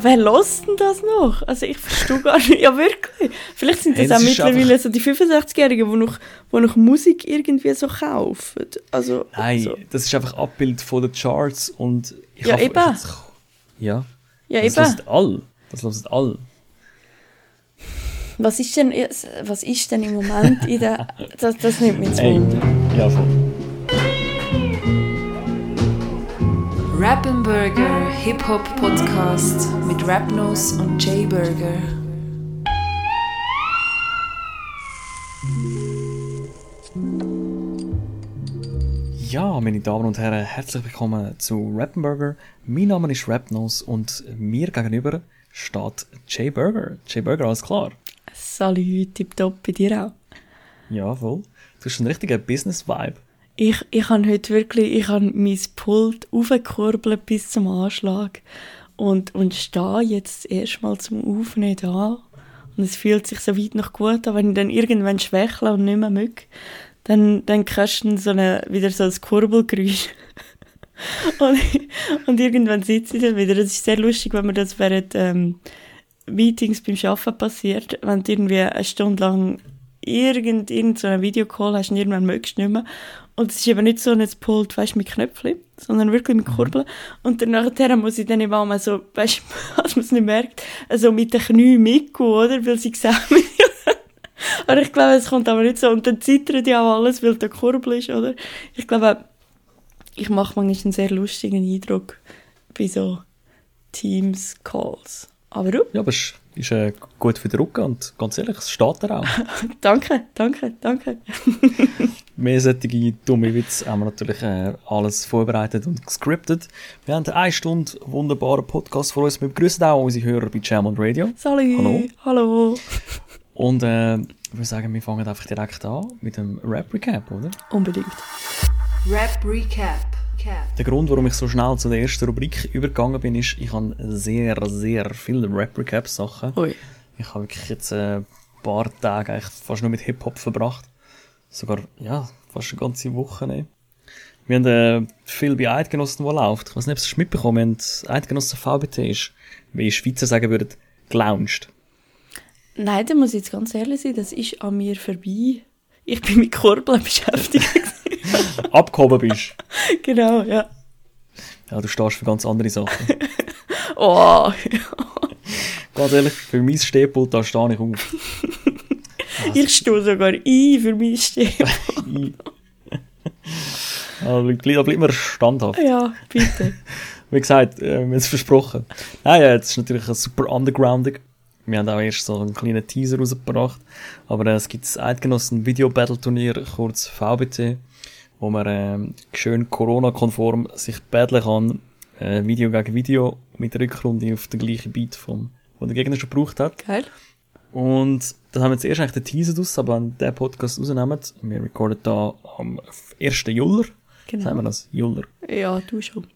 Wer lost denn das noch? Also ich verstehe gar nicht. Ja, wirklich. Vielleicht sind das Hey, das auch mittlerweile so die 65-Jährigen, die noch, die noch Musik irgendwie so kaufen. Also, Nein, so. das ist einfach Abbild von den Charts und ich Ja, hoffe, eben. Ich, ja, Ja, das eben. hören all. Das hören all. Was ist denn, was ist denn im Moment in der... Das, das nimmt mich zu. Ja, voll. Rappenburger Hip-Hop Podcast mit Rapnos und Jay Burger. Ja, meine Damen und Herren, herzlich willkommen zu Rappenburger. Mein Name ist Rapnos und mir gegenüber steht Jay Burger. Jay Burger, alles klar? Salut, tipptopp, bei dir auch. Ja, voll. Du hast einen richtigen Business-Vibe. Ich, ich habe heute wirklich, ich habe mein Pult aufgekurbelt bis zum Anschlag und, und stehe jetzt erstmal zum Aufnehmen da. Und es fühlt sich so weit noch gut an, wenn ich dann irgendwann schwächle und nicht mehr mög, dann, dann hörst du so eine, wieder so ein Kurbelgeräusch. und, und irgendwann sitze ich dann wieder. Das ist sehr lustig, wenn mir das während ähm, Meetings beim Arbeiten passiert, wenn du irgendwie eine Stunde lang irgend, irgend so einen Videocall hast und irgendwann mögst du nicht mehr. Und es ist eben nicht so ein Pult, weißt du, mit Knöpfchen, sondern wirklich mit Kurbeln. Und dann nachher muss ich dann eben auch mal so, weißt du, als man es nicht merkt, also mit den Knien mitgehen, oder? Weil sie sehen mich. Aber ich glaube, es kommt aber nicht so. Und dann zittert ja auch alles, weil der Kurbel ist, oder? Ich glaube, ich mache manchmal einen sehr lustigen Eindruck bei so Teams-Calls. Aber du? Ja, aber es ist äh, gut für den Rücken und ganz ehrlich, es steht da auch. Danke, danke, danke. Mehr solche dumme Witze haben wir natürlich äh, alles vorbereitet und gescriptet. Wir haben eine Stunde wunderbaren Podcast vor uns. Wir begrüßen auch unsere Hörer bei Jam und Radio. Salut. Hallo. Hallo. Und äh, ich würde sagen, wir fangen einfach direkt an mit dem Rap-Recap, oder? Unbedingt. Rap Recap. Der Grund, warum ich so schnell zu der ersten Rubrik übergegangen bin, ist, ich habe sehr, sehr viele Rap-Recap-Sachen. Ich habe wirklich jetzt äh, ein paar Tage eigentlich fast nur mit Hip-Hop verbracht. Sogar, ja, fast eine ganze Woche. Ne? Wir haben äh, viel bei Eidgenossen, wo läuft. Ich weiß nicht, ob es mitbekommen habt. Eidgenossen VBT ist, wie Schweizer sagen würden, gelauncht. Nein, da muss ich jetzt ganz ehrlich sein, das ist an mir vorbei. Ich bin mit Kurbeln beschäftigt. Abgehoben bist. genau, ja. Ja, du stehst für ganz andere Sachen. Oh, ganz ehrlich, für mein Stehpult, da stehe ich auf. ich stehe sogar ein für mein Stehen. Ja, bleib, bleib, bleib mir standhaft. ja, bitte. Wie gesagt, äh, wir haben es versprochen. Nein, ja, jetzt ist natürlich ein super Undergrounding. Wir haben auch erst so einen kleinen Teaser rausgebracht. Aber äh, es gibt das Eidgenossen Video Battle Turnier, kurz VBT, wo man ähm, schön Corona-konform sich battlen kann. Äh, Video gegen Video mit Rückrunde auf den gleichen Beat, vom, wo der Gegner schon gebraucht hat. Geil. Und dann haben wir jetzt erst eigentlich den Teaser draus, aber wenn der Podcast rausnehmen, wir recorden da am 1. Juller. Genau. Sagen wir das? Juller. Ja, du schon.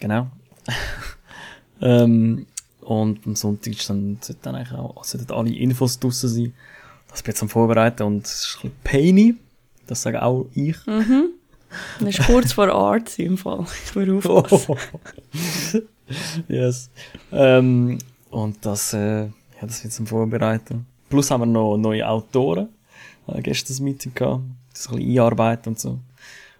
Genau. ähm, und am Sonntag ist dann, sollten dann eigentlich auch, sollten alle Infos draussen sein. Das bin jetzt am Vorbereiten und es ist ein bisschen painy. Das sage auch ich. Das ist kurz vor Arts im Fall. Ich will aufpassen. yes. Ähm, und das, äh, ja, das wird zum Vorbereiten. Plus haben wir noch neue Autoren. Äh, gestern ein Meeting gehabt. Das ein bisschen einarbeiten und so.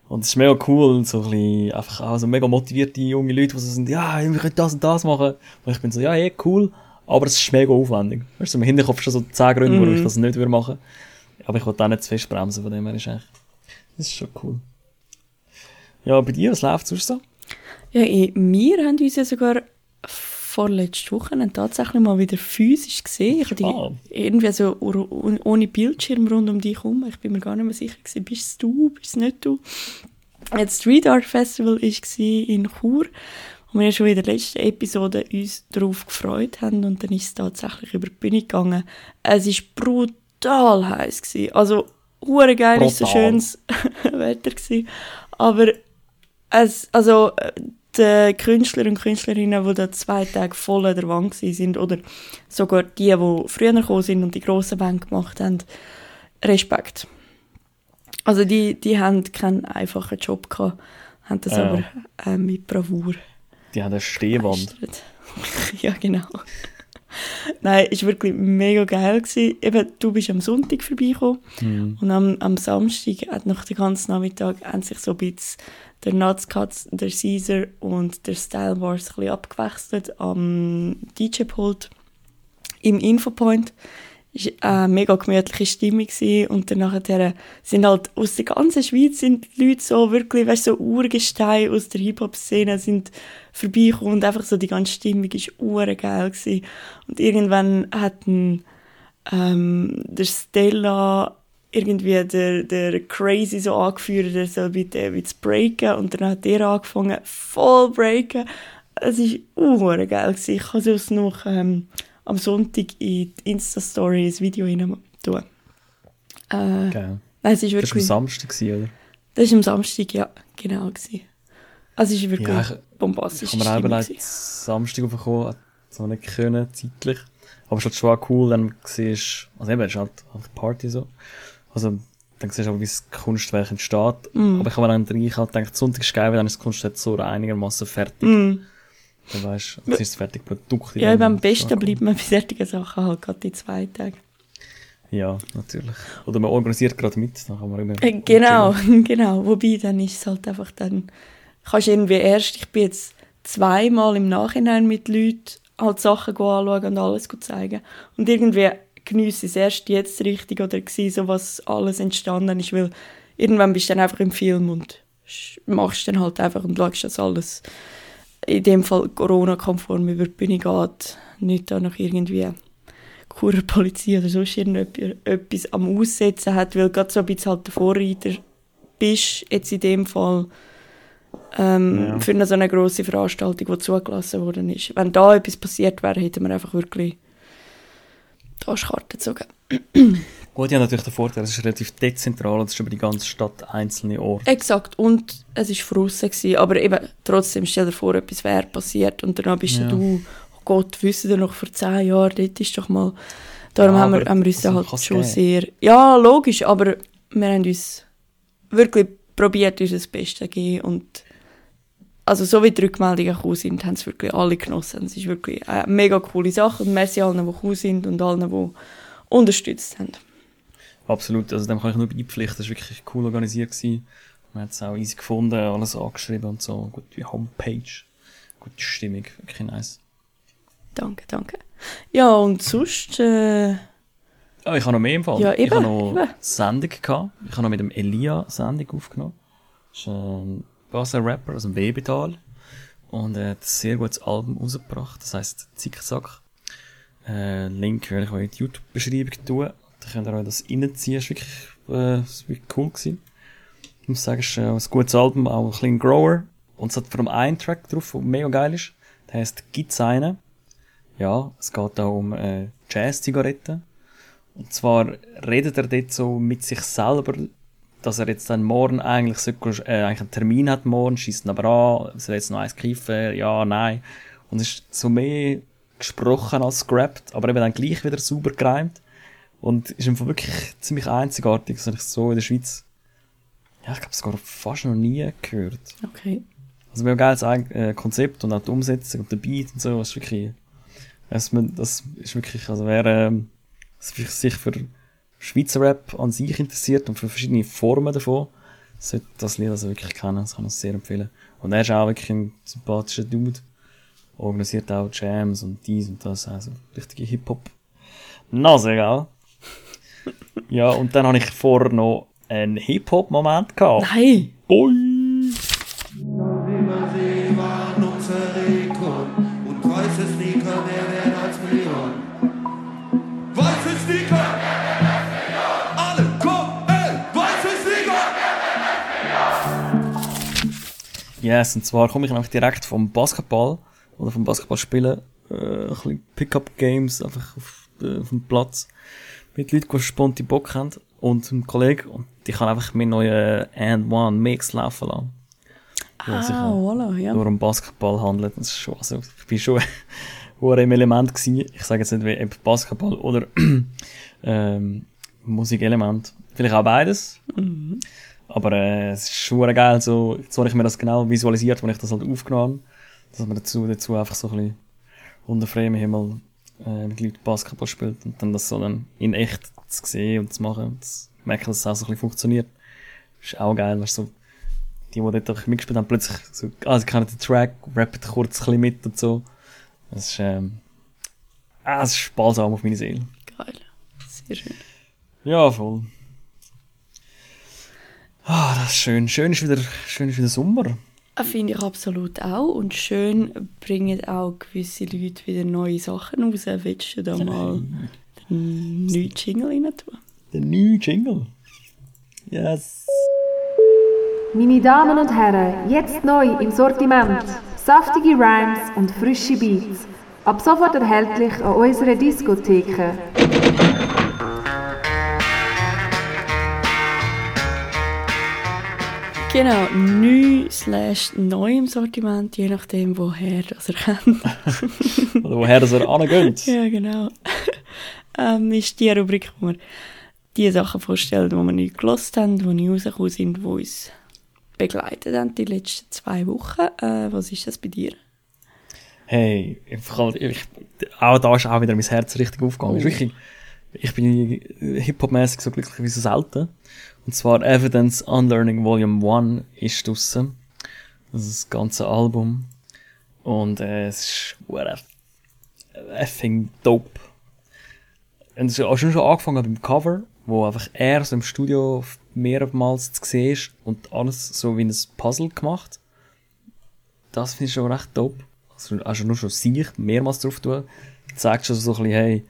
Und es ist mega cool, so ein bisschen, einfach auch so mega motivierte junge Leute, die so sind, ja, wir können das und das machen. Und ich bin so, ja, eh, cool, aber es ist mega aufwendig. Weißt du, im Hinterkopf schon so 10 Gründe, warum ich das nicht würde machen. Aber ich will auch nicht zu fest bremsen, von dem her ist eigentlich, das ist schon cool. Ja, bei dir, was läuft sonst so? Ja, eh, wir haben uns ja sogar vorletzte Woche tatsächlich mal wieder physisch gesehen. Ich hatte Ah. irgendwie so ohne Bildschirm rund um dich herum. Ich bin mir gar nicht mehr sicher gewesen, bist es du, bist es nicht du? Das Street Art Festival war in Chur, wo wir ja schon in der letzten Episode uns darauf gefreut haben und dann ist es tatsächlich über die Bühne gegangen. Es war brutal heiß gewesen. Also, hure geil, ist so schönes Wetter gewesen. Aber es, also, die Künstler und Künstlerinnen, die da zwei Tage voll an der Wand sind, oder sogar die, die früher gekommen sind und die grossen Bänke gemacht haben, Respekt. Also die, die haben keinen einfachen Job gehabt, haben das Ja. aber äh, mit Bravour Die haben eine Stehwand. ja, genau. Nein, es war wirklich mega geil. Gewesen. Eben, du bist am Sonntag vorbeigekommen Mhm. und am, am Samstag hat noch den ganzen Nachmittag haben sich so ein bisschen der Nutscuts, der Caesar und der Style Wars ein bisschen abgewechselt am DJ-Pult im Infopoint. War eine mega gemütliche Stimmung gewesen. und dann nachher sind halt aus der ganzen Schweiz sind die Leute so wirklich, weißt so Urgesteine aus der Hip-Hop-Szene sind vorbeigekommen und einfach so die ganze Stimmung war ure geil gewesen. Und irgendwann hat ein, ähm, der Stella irgendwie der, der Crazy so angeführt, der soll bitte bitte breaken und dann hat der angefangen voll breaken. Es war ure geil gewesen. Ich habe es noch ähm, am Sonntag in die Insta-Story ein Video rein tun. Äh, Geil. nein, es ist Das war am wirklich... Samstag, gewesen, oder? Das war am Samstag, ja, genau. Gewesen. Also es war wirklich Ja, ich- bombastisch. Ich habe mir auch überlegt, Samstag aufgekommen, hat so nicht können, zeitlich. Aber es ist halt schon auch cool, dann siehst also eben, es ist halt halt Party so. Also, dann siehst du aber, wie das Kunstwerk entsteht. Mm. Aber ich habe mir dann rein halt gedacht, Sonntag ist geil, weil dann ist das Kunstwerk so einigermaßen fertig. Mm. Dann weißt du, es ist das fertige Produkt. Ja, eben am besten bleibt man bei solchen Sachen halt gerade die zwei Tage. Ja, natürlich. Oder man organisiert gerade mit, dann kann man immer Äh, Genau, genau. Wobei, dann ist es halt einfach dann, kannst irgendwie erst, ich bin jetzt zweimal im Nachhinein mit Leuten halt Sachen anschauen und alles zeigen. Und irgendwie geniesse ich es erst jetzt richtig oder so was alles entstanden ist, weil irgendwann bist du dann einfach im Film und machst dann halt einfach und schaust, dass alles in dem Fall Corona-konform über die Bühne geht. Nicht da noch irgendwie Churer Polizei oder sonst irgendetwas am Aussetzen hat, weil gerade so ein bisschen halt der Vorreiter bist, jetzt in dem Fall, ähm, Ja. für eine so eine grosse Veranstaltung, die zugelassen worden ist. Wenn da etwas passiert wäre, hätten wir einfach wirklich die Arschkarte gezogen. Gut, die haben natürlich den Vorteil, es ist relativ dezentral und es ist über die ganze Stadt einzelne Orte. Exakt, und es war gewesen, aber eben trotzdem, stell dir vor, etwas wäre passiert und dann bist Ja. du, oh Gott, wissen wir noch vor zehn Jahren, dort ist doch mal, darum Ja, haben, wir, haben wir uns also, halt schon geben. sehr, ja, logisch, aber wir haben uns wirklich probiert, uns das Beste zu geben und also so wie die Rückmeldungen gekommen sind, haben es wirklich alle genossen. Es ist wirklich eine mega coole Sache und merci allen, die gekommen sind und allen, die unterstützt haben. Absolut, also dem kann ich nur beipflichten, das war wirklich cool organisiert. Gewesen. Man hat es auch easy gefunden, alles angeschrieben und so, gute Homepage, gute Stimmung, wirklich nice. Danke, danke. Ja, und sonst... Äh, Ah, ich habe noch mehr im Fall. Ja, ich eben, habe noch eben. Sendung gehabt. Ich habe noch mit dem Elia Sendung aufgenommen. Das ist ein Basler Rapper aus dem Webetal. Und er hat ein sehr gutes Album rausgebracht. Das heisst Zickzack. Äh, Link werde ich euch in die YouTube-Beschreibung tun. Da könnt ihr euch das reinziehen. Ist wirklich, äh, ist wirklich cool gewesen. Ich muss sagen, es ist äh, ein gutes Album, auch ein bisschen Grower. Und es hat vor allem einen Track drauf, der mega geil ist. Der heisst Gibt's einen? Ja, es geht da um äh, Jazz-Zigaretten. Und zwar redet er dort so mit sich selber, dass er jetzt dann morgen eigentlich, sollte, äh, eigentlich einen Termin hat morgen, schießt ihn aber an, soll jetzt noch eins kiffen, ja, nein. Und es ist so mehr gesprochen als scrapped, aber eben dann gleich wieder sauber gereimt. Und ist einfach wirklich ziemlich einzigartig, das habe ich so in der Schweiz, ja, ich glaube sogar fast noch nie gehört. okay. Also mega geiles Eig- äh, Konzept und auch die Umsetzung und der Beat und so, das ist wirklich, das, das ist wirklich, also wer ähm, sich für Schweizer Rap an sich interessiert und für verschiedene Formen davon, sollte das Lied also wirklich kennen, das kann ich sehr empfehlen. Und er ist auch wirklich ein sympathischer Dude, organisiert auch Jams und dies und das, also richtige Hip-Hop. Nase, gell? Ja, und dann habe ich vorher noch einen Hip-Hop-Moment gehabt. Nein! Sneaker! Yes, und zwar komme ich einfach direkt vom Basketball oder vom Basketballspielen, äh, ein bisschen Pickup-Games einfach auf, äh, auf dem Platz mit Leuten, die spontan Bock haben und einem Kollegen und ich kann einfach meinen neuen And One Mix laufen lassen. Ja, sich Ah, voilà, ja. nur um Basketball handelt. Das ist schon, also ich bin schon hure im Element gewesen. Ich sage jetzt nicht wie Basketball oder ähm, Musikelement. Vielleicht auch beides. Aber äh, es ist schon geil, so, jetzt habe ich mir das genau visualisiert, wenn ich das halt aufgenommen habe. dass man dazu, dazu einfach so ein bisschen unter freiem Himmel äh, mit Leuten Basketball spielt und dann das so dann in echt zu sehen und zu machen und zu merken, dass es auch so ein bisschen funktioniert. Ist auch geil, weißt du, so, die, die dort auch mitgespielt haben, plötzlich so, sie kennen den Track, rappen kurz ein bisschen mit und so. Das ist, ähm, ah, es ist sparsam auf meine Seele. Geil. Sehr schön. Ja, voll. Ah, das ist schön. Schön ist wieder, schön ist wieder Sommer. Finde ich absolut auch. Und schön bringen auch gewisse Leute wieder neue Sachen raus. Willst du da mal den neuen Jingle rein tun? Der neue Jingle. Yes. Meine Damen und Herren, jetzt neu im Sortiment. Saftige Rhymes und frische Beats. Ab sofort erhältlich an unserer Diskotheke. Genau, neu slash neu im Sortiment, je nachdem, woher das ihr kennt. Oder woher das er angeht. ja, genau. ähm, ist die Rubrik, wo wir die Sachen vorstellen, die wir nicht gelost haben, die nicht rausgekommen sind, die uns begleitet haben die letzten zwei Wochen. Äh, was ist das bei dir? Hey, ich, ich, auch da ist auch wieder mein Herz richtig aufgegangen. Ist wirklich, ich bin hip-hop-mäßig so glücklich wie so selten. Und zwar Evidence Unlearning Volume 1 ist draussen. Das ist das ganze Album. Und äh, es ist effing dope. Und es ist schon schon angefangen beim Cover, wo einfach er so im Studio mehrmals zu sehen ist und alles so wie ein Puzzle gemacht. Das finde ich schon recht dope. Also, also nur schon sich mehrmals drauf tun, zeigt schon so ein bisschen, hey,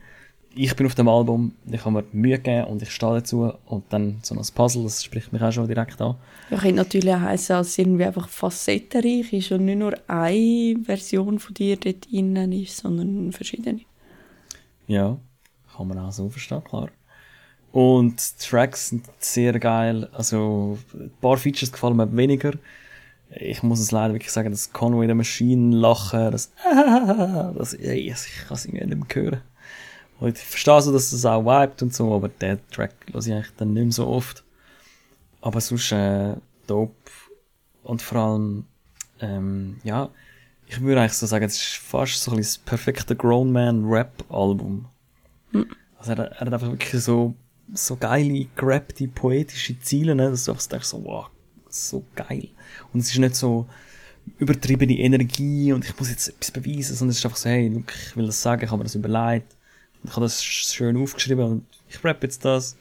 ich bin auf dem Album, ich habe mir Mühe gegeben und ich stehe dazu und dann so ein Puzzle, das spricht mich auch schon direkt an. Ja, könnte natürlich auch heissen, dass es irgendwie einfach facettenreich ist und nicht nur eine Version von dir dort innen ist, sondern verschiedene. Ja, kann man auch so verstehen, klar. Und die Tracks sind sehr geil, also ein paar Features gefallen mir weniger. Ich muss es leider wirklich sagen, das Conway the Machine lachen, das, das, ey, ich kann es irgendwie nicht mehr hören. Und ich verstehe so, dass es auch vibet und so, aber den Track höre ich eigentlich dann nicht mehr so oft. Aber sonst, äh, dope. Und vor allem, ähm, ja, ich würde eigentlich so sagen, es ist fast so ein das perfekte Grown Man Rap Album. Hm. Also er, er hat einfach wirklich so, so geile, gerappte, poetische Ziele, ne, dass du einfach denkst so, wow, so geil. Und es ist nicht so übertriebene Energie und ich muss jetzt etwas beweisen, sondern es ist einfach so, hey, look, ich will das sagen, ich habe mir das überlegt. Ich habe das schön aufgeschrieben und ich rap jetzt das.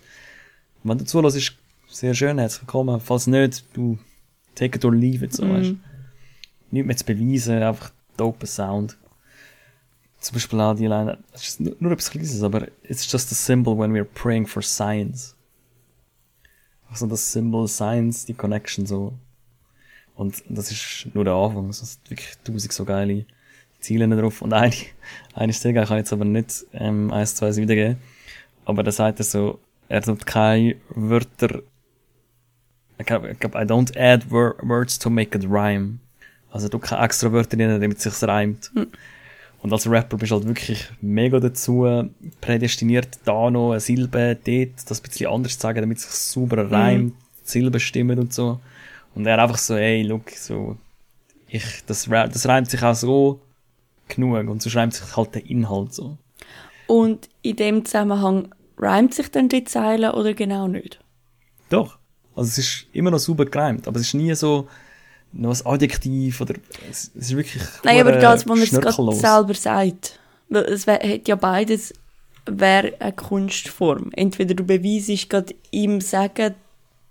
Wenn du zulässt, ist sehr schön, herzlich willkommen. Falls nicht, du take it or leave it, so, Mhm. weißt. Nicht mehr zu beweisen, einfach dope Sound. Zum Beispiel auch die Line, es ist nur, nur etwas Kleines, aber it's just a symbol when we're praying for science. Also das Symbol Science, die Connection so. Und das ist nur der Anfang, es sind wirklich tausend so geile Ziele drauf. Und eine, eine sehr geil, ich kann jetzt aber nicht ähm, eins, zwei wiedergeben. Aber da sagt er so, er tut keine Wörter, ich glaube, I don't add wor words to make it rhyme. Also du keine extra Wörter drin, damit es sich reimt. Und als Rapper bist du halt wirklich mega dazu prädestiniert, da noch eine Silbe, dort das ein bisschen anders zu sagen, damit es sich sauber reimt, die Silben stimmen und so. Und er einfach so, ey, look, so, ich, das, das reimt sich auch so genug und so reimt sich halt der Inhalt so. Und in dem Zusammenhang reimt sich dann die Zeile oder genau nicht? Doch. Also es ist immer noch super gereimt, aber es ist nie so noch ein Adjektiv oder es, es ist wirklich Nein, aber das, was er es gerade selber sagt. Weil es hat ja beides wäre eine Kunstform. Entweder du beweisest gerade ihm sagen,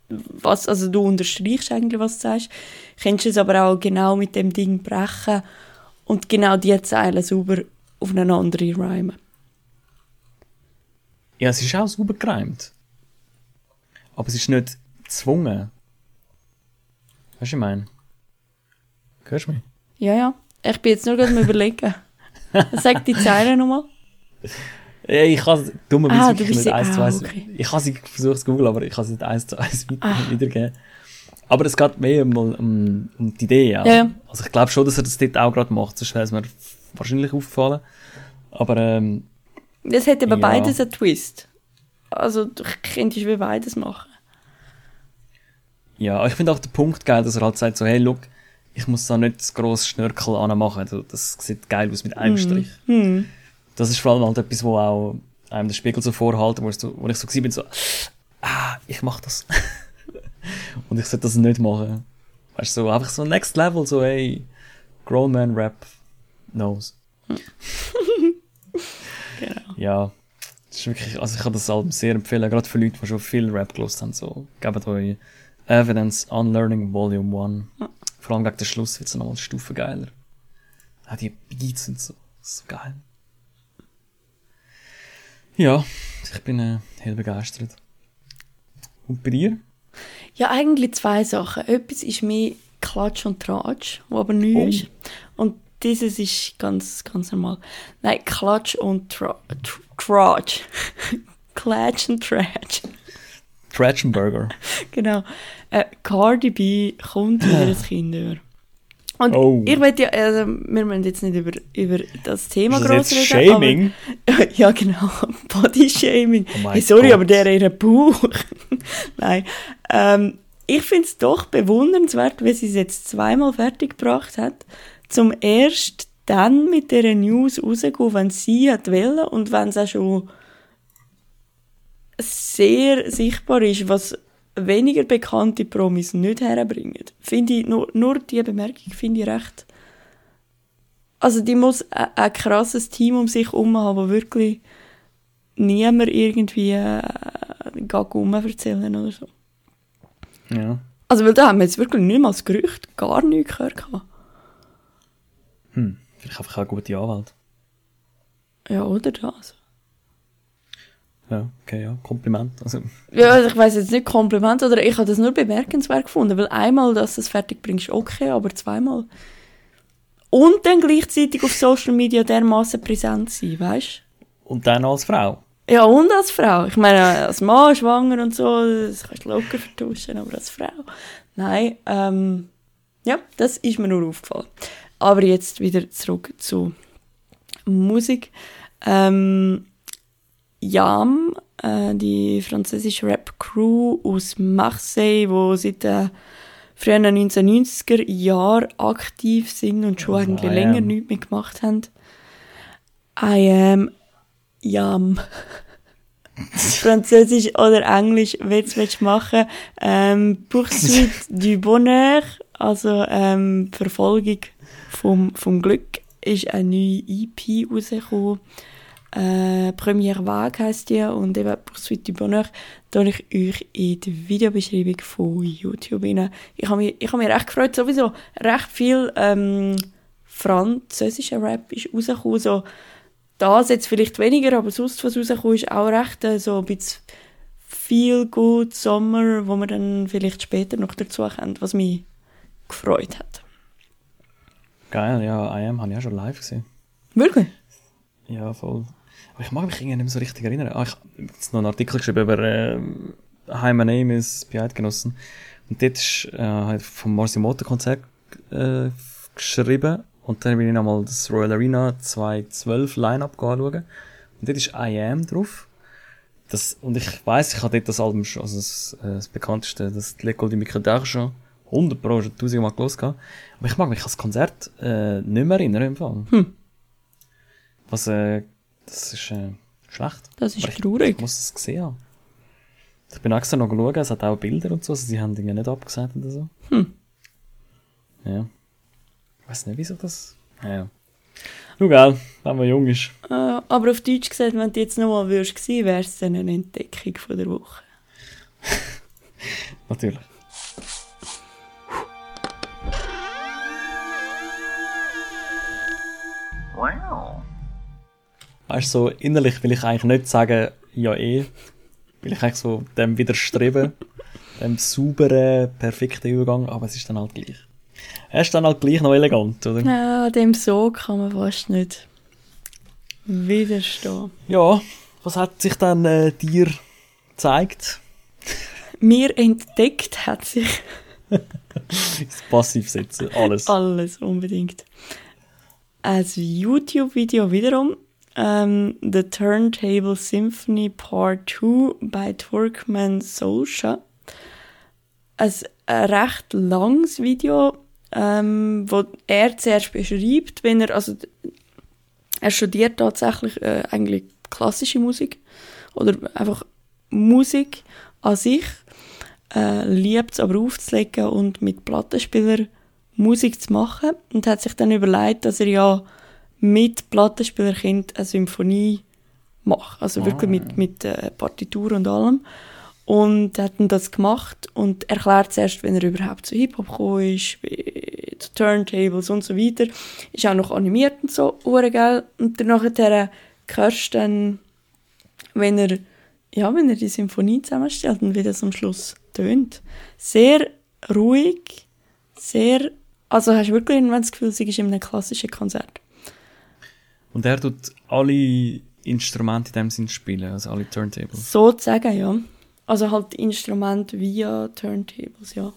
was, also du unterstreichst eigentlich, was du sagst, kannst es aber auch genau mit dem Ding brechen und genau die Zeilen sauber auf eine andere rhymen. Ja, es ist auch super gereimt. Aber es ist nicht gezwungen. Weißt du, was ich meine? Hörst du mich? Ja, ja. Ich bin jetzt nur gerade am überlegen. Sag die Zeilen nochmal. Ja, ich kann es dummerweise Ah, nicht sie- eins zu ah, eins. Ich habe sie versucht zu googeln, aber ich kann sie nicht eins zu eins Ah. wiedergeben. Aber es geht mehr um, um, um die Idee, ja. Ja. Also ich glaube schon, dass er das dort auch gerade macht, sonst wäre es mir wahrscheinlich aufgefallen. Aber ähm, Das hat aber Ja. beides einen Twist. Also du könntest wie beides machen. ja, ich finde auch den Punkt geil, dass er halt sagt so, hey, look, ich muss da nicht das grosse Schnörkel anmachen. Also, das sieht geil aus mit einem Strich. Hm. Das ist vor allem halt etwas, wo auch einem den Spiegel so vorhalten, wo ich so, wo ich so gewesen bin, so, ah, ich mach das. Und ich sollte das nicht machen. Weißt du, so, einfach so next level, so, hey, grown man rap knows. Genau. Ja, das ist wirklich, also ich kann das Album sehr empfehlen, gerade für Leute, die schon viel Rap gelost haben, so, gebt euch Evidence Unlearning Volume 1. Vor allem gegen den Schluss wird es nochmal eine Stufe geiler. Auch die Beats und so, so geil. Ja, ich bin äh, hell begeistert. Und bei dir? Ja, eigentlich zwei Sachen. Etwas ist mehr Klatsch und Tratsch, wo aber neu Oh. ist. Und dieses ist ganz, ganz normal. Nein, Klatsch und Tra Tr- Tratsch. Klatsch und Tratsch. Tratchenburger. Genau. Äh, Cardi B kommt in ihr Kind über. Und Oh. ich weiß ja, also, wir müssen jetzt nicht über, über das Thema Ist das groß jetzt reden. Shaming? Aber, ja, genau. Body Shaming. Oh hey, sorry, Gott. aber der ihren Bauch. Nein. Ähm, ich finde es doch bewundernswert, wie sie es jetzt zweimal fertiggebracht hat, zum erst dann mit dieser News rauszugehen, wenn sie hat wollen und wenn es auch schon sehr sichtbar ist, was weniger bekannte Promis nicht herbringen. Finde ich, nur, nur diese Bemerkung finde ich recht. Also die muss ein, ein krasses Team um sich herum haben, wo wirklich niemand irgendwie äh, Gag rum erzählen oder so. Ja. Also weil da haben wir jetzt wirklich nicht mal das Gerücht, gar nichts gehört. Hm. Vielleicht einfach auch gute Anwalt. Ja, oder das. Ja, okay, ja. Kompliment. Also, Ja, also ich weiß jetzt nicht Kompliment oder ich habe das nur bemerkenswert gefunden, weil einmal, dass du es fertig bringst, okay, aber zweimal. Und dann gleichzeitig auf Social Media dermaßen präsent sein, weißt und dann als Frau. Ja, und als Frau. Ich meine, als Mann, schwanger und so, das kannst du locker vertuschen, aber als Frau. Nein, ähm, ja, das ist mir nur aufgefallen. Aber jetzt wieder zurück zu Musik. Ähm, Yam, äh, die französische Rap-Crew aus Marseille, wo seit den frühen 1990er Jahren aktiv sind und schon Also eigentlich länger am. nichts mehr gemacht haben. I am Yam. Französisch oder Englisch, was willst du machen? Ähm, Poursuite du Bonheur, also ähm, Verfolgung vom, vom Glück, ist eine neue EP rausgekommen. Äh, Première Vague heisst die und eben Poursuite du Bonheur tue ich euch in die Videobeschreibung von YouTube rein. Ich habe mich, ich habe mich recht gefreut, sowieso recht viel ähm, französischer Rap ist rausgekommen, so das jetzt vielleicht weniger, aber sonst was rausgekommen ist auch recht äh, so ein bisschen viel gut Sommer, wo wir dann vielleicht später noch dazu kommen, was mich gefreut hat. Geil, ja, I am habe ich auch schon live gesehen. Wirklich? Ja, voll. Ich mag mich irgendwie nicht mehr so richtig erinnern. Ah, ich habe jetzt noch einen Artikel geschrieben über äh, Hi, my name is Eidgenossen. Und dort ist äh, vom Morsimoto Konzert äh, geschrieben. Und dann bin ich nochmal das Royal Arena 2012 Line-Up anschauen. Und dort ist I Am drauf. Das, und ich weiss, ich habe dort das Album schon, also das, äh, das bekannteste, das L'École du Microdach schon 100 Pro, schon 1000 Mal gehabt. Aber ich mag mich an das Konzert äh, nicht mehr erinnern im Fall. Hm. Was, äh, das ist äh, schlecht. Das ist ich, traurig. Ich muss es gesehen haben. Ich bin extra noch geschaut, es hat auch Bilder und so, also sie haben Dinge nicht abgesagt oder so. Hm. Ja. Ich weiß nicht, wieso das. Ja, ja. Nur gell, wenn man jung ist. Äh, aber auf Deutsch gesagt, wenn du jetzt nochmal würdest gewesen, wäre es dann eine Entdeckung von der Woche. Natürlich. Weißt du, so innerlich will ich eigentlich nicht sagen, ja eh. Will ich eigentlich so dem widerstreben. dem sauberen, perfekten Übergang, aber es ist dann halt gleich. Er ist dann halt gleich noch elegant, oder? Ja, dem so kann man fast nicht widerstehen. Ja, was hat sich dann äh, dir gezeigt? Mir entdeckt hat sich Das Passivsetzen, alles. alles unbedingt. Ein YouTube-Video wiederum. Ähm, The Turntable Symphony Part 2 bei Turkmen Solsha. Ein, recht langes Video, ähm, wo er zuerst beschreibt, wenn er, also er studiert tatsächlich äh, eigentlich klassische Musik oder einfach Musik an sich, äh, liebt es aber aufzulegen und mit Plattenspieler Musik zu machen und hat sich dann überlegt, dass er ja mit Plattenspielerkind eine Symphonie macht, also wirklich mit, mit äh, Partitur und allem und hat dann das gemacht und erklärt zuerst, wenn er überhaupt zu Hip-Hop gekommen ist, wie zu Turntables und so weiter. Ist auch noch animiert und so, geil. Und dann nachher hörst du dann, wenn er, ja, wenn er die Symphonie zusammenstellt und wie das am Schluss tönt. Sehr ruhig, sehr, also hast du wirklich irgendwann das Gefühl, es ist in einem klassischen Konzert. Und er tut alle Instrumente in dem Sinn spielen, also alle Turntables. Sozusagen, ja. Also halt Instrumente via Turntables, ja.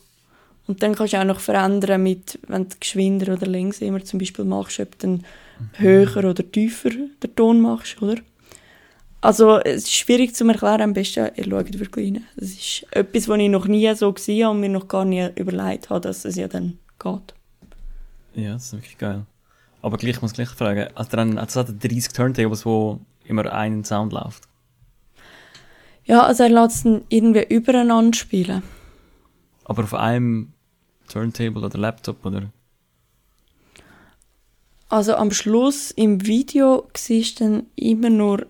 Und dann kannst du auch noch verändern mit, wenn du geschwinder oder langsamer zum Beispiel machst, ob du dann höher oder tiefer den Ton machst, oder? Also es ist schwierig zu erklären, am besten ihr schaut wirklich rein. Das ist etwas, was ich noch nie so gesehen habe und mir noch gar nie überlegt habe, dass es ja dann geht. Ja, das ist wirklich geil. Aber gleich muss ich gleich fragen, also dann also hat er 30 Turntables, wo immer einen Sound läuft. Ja, also er lässt es dann irgendwie übereinander spielen. Aber auf einem Turntable oder Laptop oder? Also am Schluss im Video siehst du dann immer nur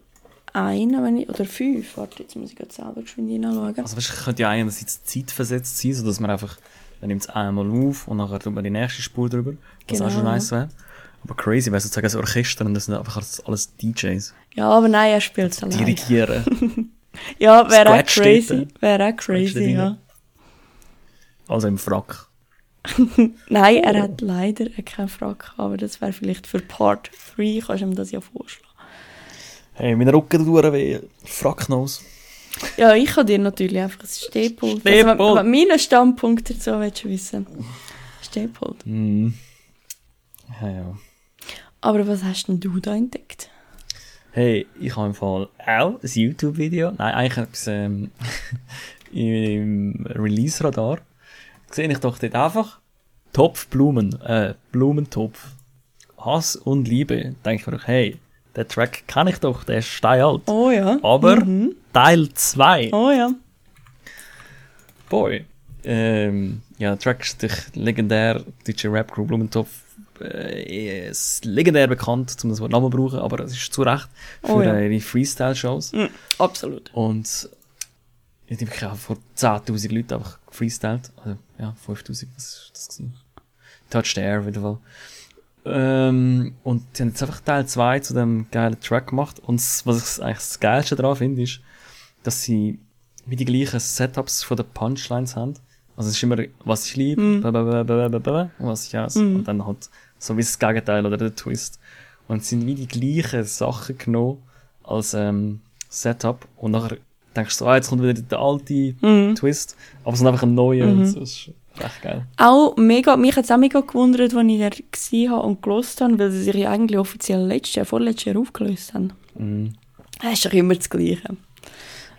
einen, wenn ich, oder fünf. Warte, jetzt muss ich gerade selber geschwind hineinschauen. Also weißt, könnte ja einerseits zeitversetzt sein, sodass man einfach, dann nimmt es einmal auf und nachher tut man die nächste Spur drüber, was Genau, auch schon ja. nice wäre. Aber crazy wäre sozusagen ein Orchester und das sind einfach alles- DJs. Ja, aber nein, er spielt es allein. Dirigieren. Ja, wäre auch crazy. Wäre auch crazy, ja. also im Frack. Nein, er hat leider keinen Frack, aber das wäre vielleicht für Part 3, kannst du ihm das ja vorschlagen. Hey, mein Rücken tut weh. Fracknose. Ja, ich habe dir natürlich einfach ein Stehpult. Stehpult. Also, wenn- wenn meinen Standpunkt dazu willst du wissen. Stehpult. Hm. Ja, ja. Aber was hast denn du da entdeckt? Hey, ich habe im Fall auch ein YouTube-Video, nein, eigentlich etwas ähm, im Release-Radar. Sehe ich doch dort einfach Topfblumen, äh, Blumentopf. Hass und Liebe. Denke ich mir, doch, hey, den Track kenne ich doch, der ist steinalt. Oh ja. Aber Mhm. Teil 2. Oh ja. Boy. Ähm, ja, der Track ist natürlich legendär. DJ Rap Crew Blumentopf äh, ist legendär bekannt, um das Wort Namen zu brauchen, aber es ist zu Recht für Oh ja. ihre Freestyle-Shows. Mhm, absolut. Und ich habe auch vor 10.000 Leuten einfach gefreestylt. Also, ja, 5.000, was ist das gewesen? Touch the Air, auf jeden Fall. Ähm, und die haben jetzt einfach Teil 2 zu dem geilen Track gemacht. Und was ich eigentlich das Geilste daran finde, ist, dass sie wie die gleichen Setups von den Punchlines haben. Also es ist immer, was ich liebe, und was ich hasse. Mhm. Und dann halt so wie das Gegenteil oder der Twist. Und es sind wie die gleichen Sachen genommen als ähm, Setup. Und nachher denkst du ah, jetzt kommt wieder der alte Mhm. Twist. Aber es ist einfach ein neuer. Mhm. Und das ist echt geil. Auch mega, mich hat es auch mega gewundert, als ich da gesehen habe und gelost habe, weil sie sich ja eigentlich offiziell letztes Jahr, vorletztes Jahr aufgelöst haben. Mhm. Das ist doch immer das Gleiche.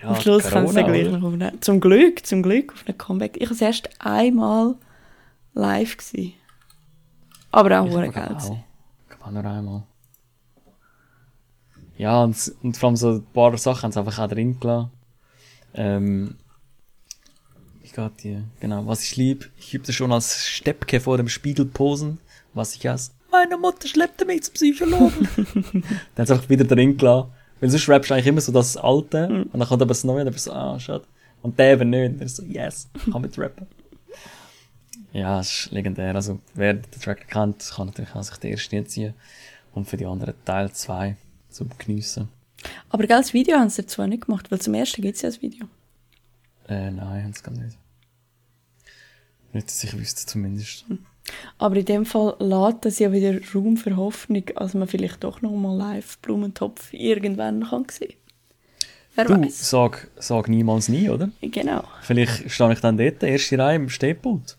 Ja, Am Schluss kann es dann gleich noch aufnehmen. Zum Glück, zum Glück auf ein Comeback. Ich war erst einmal live. Gewesen. Aber auch glaub geil. auch. glaub auch nur einmal. Ja, und, und vor allem so ein paar Sachen haben sie einfach auch drin gelassen. Ähm, wie geht die? Genau, was ich lieb. Ich übte schon als Steppke vor dem Spiegel posen. Was ich hasse. Meine Mutter schleppte mich zum Psychologen. dann haben sie einfach wieder drin gelassen. Weil sonst rappst du eigentlich immer so das Alte. Mhm. Und dann kommt aber das Neue und dann bist du so, ah, schade. Und der eben nicht. Und dann ist so, yes, kann mit rappen. Ja, es ist legendär. Also, wer den Track kennt, kann natürlich auch sich den ersten ziehen. Und für die anderen Teil 2 zum Geniessen. Aber gell, das Video haben sie dazu nicht gemacht, weil zum ersten gibt es ja das Video. Äh, nein, haben sie gar nicht. Nicht, dass ich wüsste, zumindest. Aber in dem Fall lädt das ja wieder Raum für Hoffnung, als man vielleicht doch noch mal live Blumentopf irgendwann kann sehen. Wer Du, weiß? sag, sag niemals nie, oder? Genau. Vielleicht stehe ich dann dort, erste Reihe im Stehpult.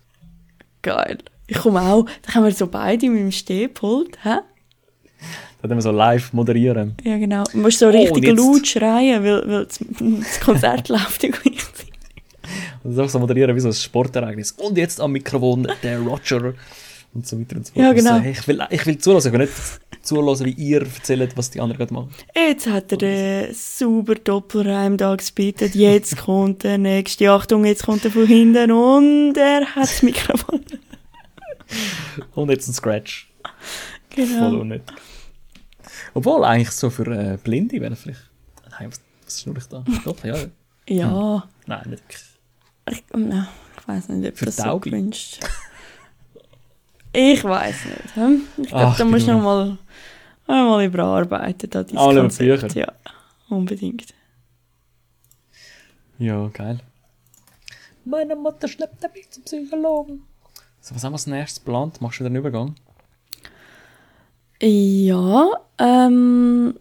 Geil. Ich komme auch. Dann haben wir so beide mit dem Stehpult. Hä? Dann wir so live moderieren. Ja, genau. Du musst so Oh, richtig laut schreien, weil, weil das, das Konzert läuft ja gleichzeitig. Und das auch so moderieren wie so ein Sportereignis. Und jetzt am Mikrofon der Roger. Und so weiter und so fort. Ja, genau. hey, ich, will, ich will zuhören, ich will nicht zuhören, wie ihr erzählt, was die anderen gerade machen. Jetzt hat er den super Doppelreim da gespielt. Jetzt kommt der nächste. Achtung, jetzt kommt er von hinten und er hat das Mikrofon. Und jetzt ein Scratch. Voll Genau. unnötig. Obwohl, eigentlich so für äh, Blinde wäre vielleicht... Nein, was, was schnurre ich da? Doch, ja. Ja. Nein, nicht wirklich. Ich, nein, ich weiß nicht, ob Für das so gewünscht Ich weiß nicht. hm? Ich glaube, da musst du genau. noch mal, mal überarbeiten, da dieses Ah, über Konzept. Bücher. Ja, unbedingt. Ja, geil. Meine Mutter schleppt mich zum Psychologen. So, was haben wir als nächstes geplant? Machst du einen Übergang? Ja, ähm,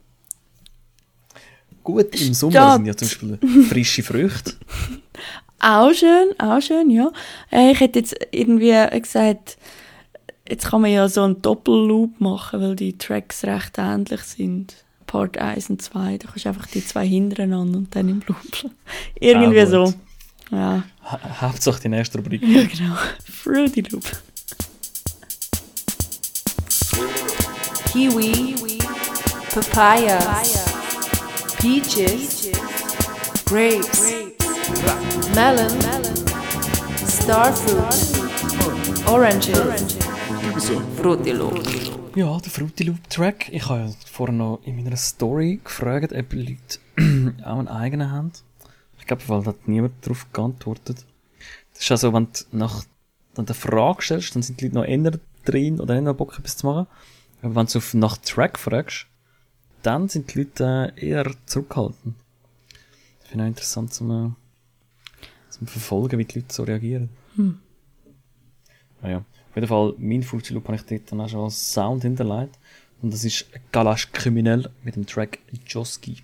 Gut, im Sommer sind ja zum Beispiel frische Früchte. auch schön, auch schön, ja. Äh, Ich hätte jetzt irgendwie gesagt, jetzt kann man ja so einen Doppelloop machen, weil die Tracks recht ähnlich sind. Part 1 und 2, da kannst du einfach die zwei hintereinander und dann im Loop. Irgendwie Ah, so. Ja. Ha Hauptsache die nächste Rubrik. Ja, genau. Fruity Loop. Kiwi, Papaya, Peaches, Grapes, Melon, Starfruit, Oranges, Fruity Loop. Ja, der Fruity Loop Track. Ich habe ja vorher noch in meiner Story gefragt, ob Leute auch einen eigenen haben. Ich glaube, weil da hat niemand darauf geantwortet. Das ist also, wenn du nach dann eine Frage stellst, dann sind die Leute noch eher drin oder eher Bock, etwas zu machen. Aber wenn du auf nach Track fragst, dann sind die Leute äh, eher zurückhaltend. Das finde ich auch interessant zum, äh, zum Verfolgen, wie die Leute so reagieren. Naja, auf jeden Fall, mein Fruity Loop habe ich dort dann auch schon als Sound hinterlegt. Und das ist Galasch Kriminell mit dem Track Joski.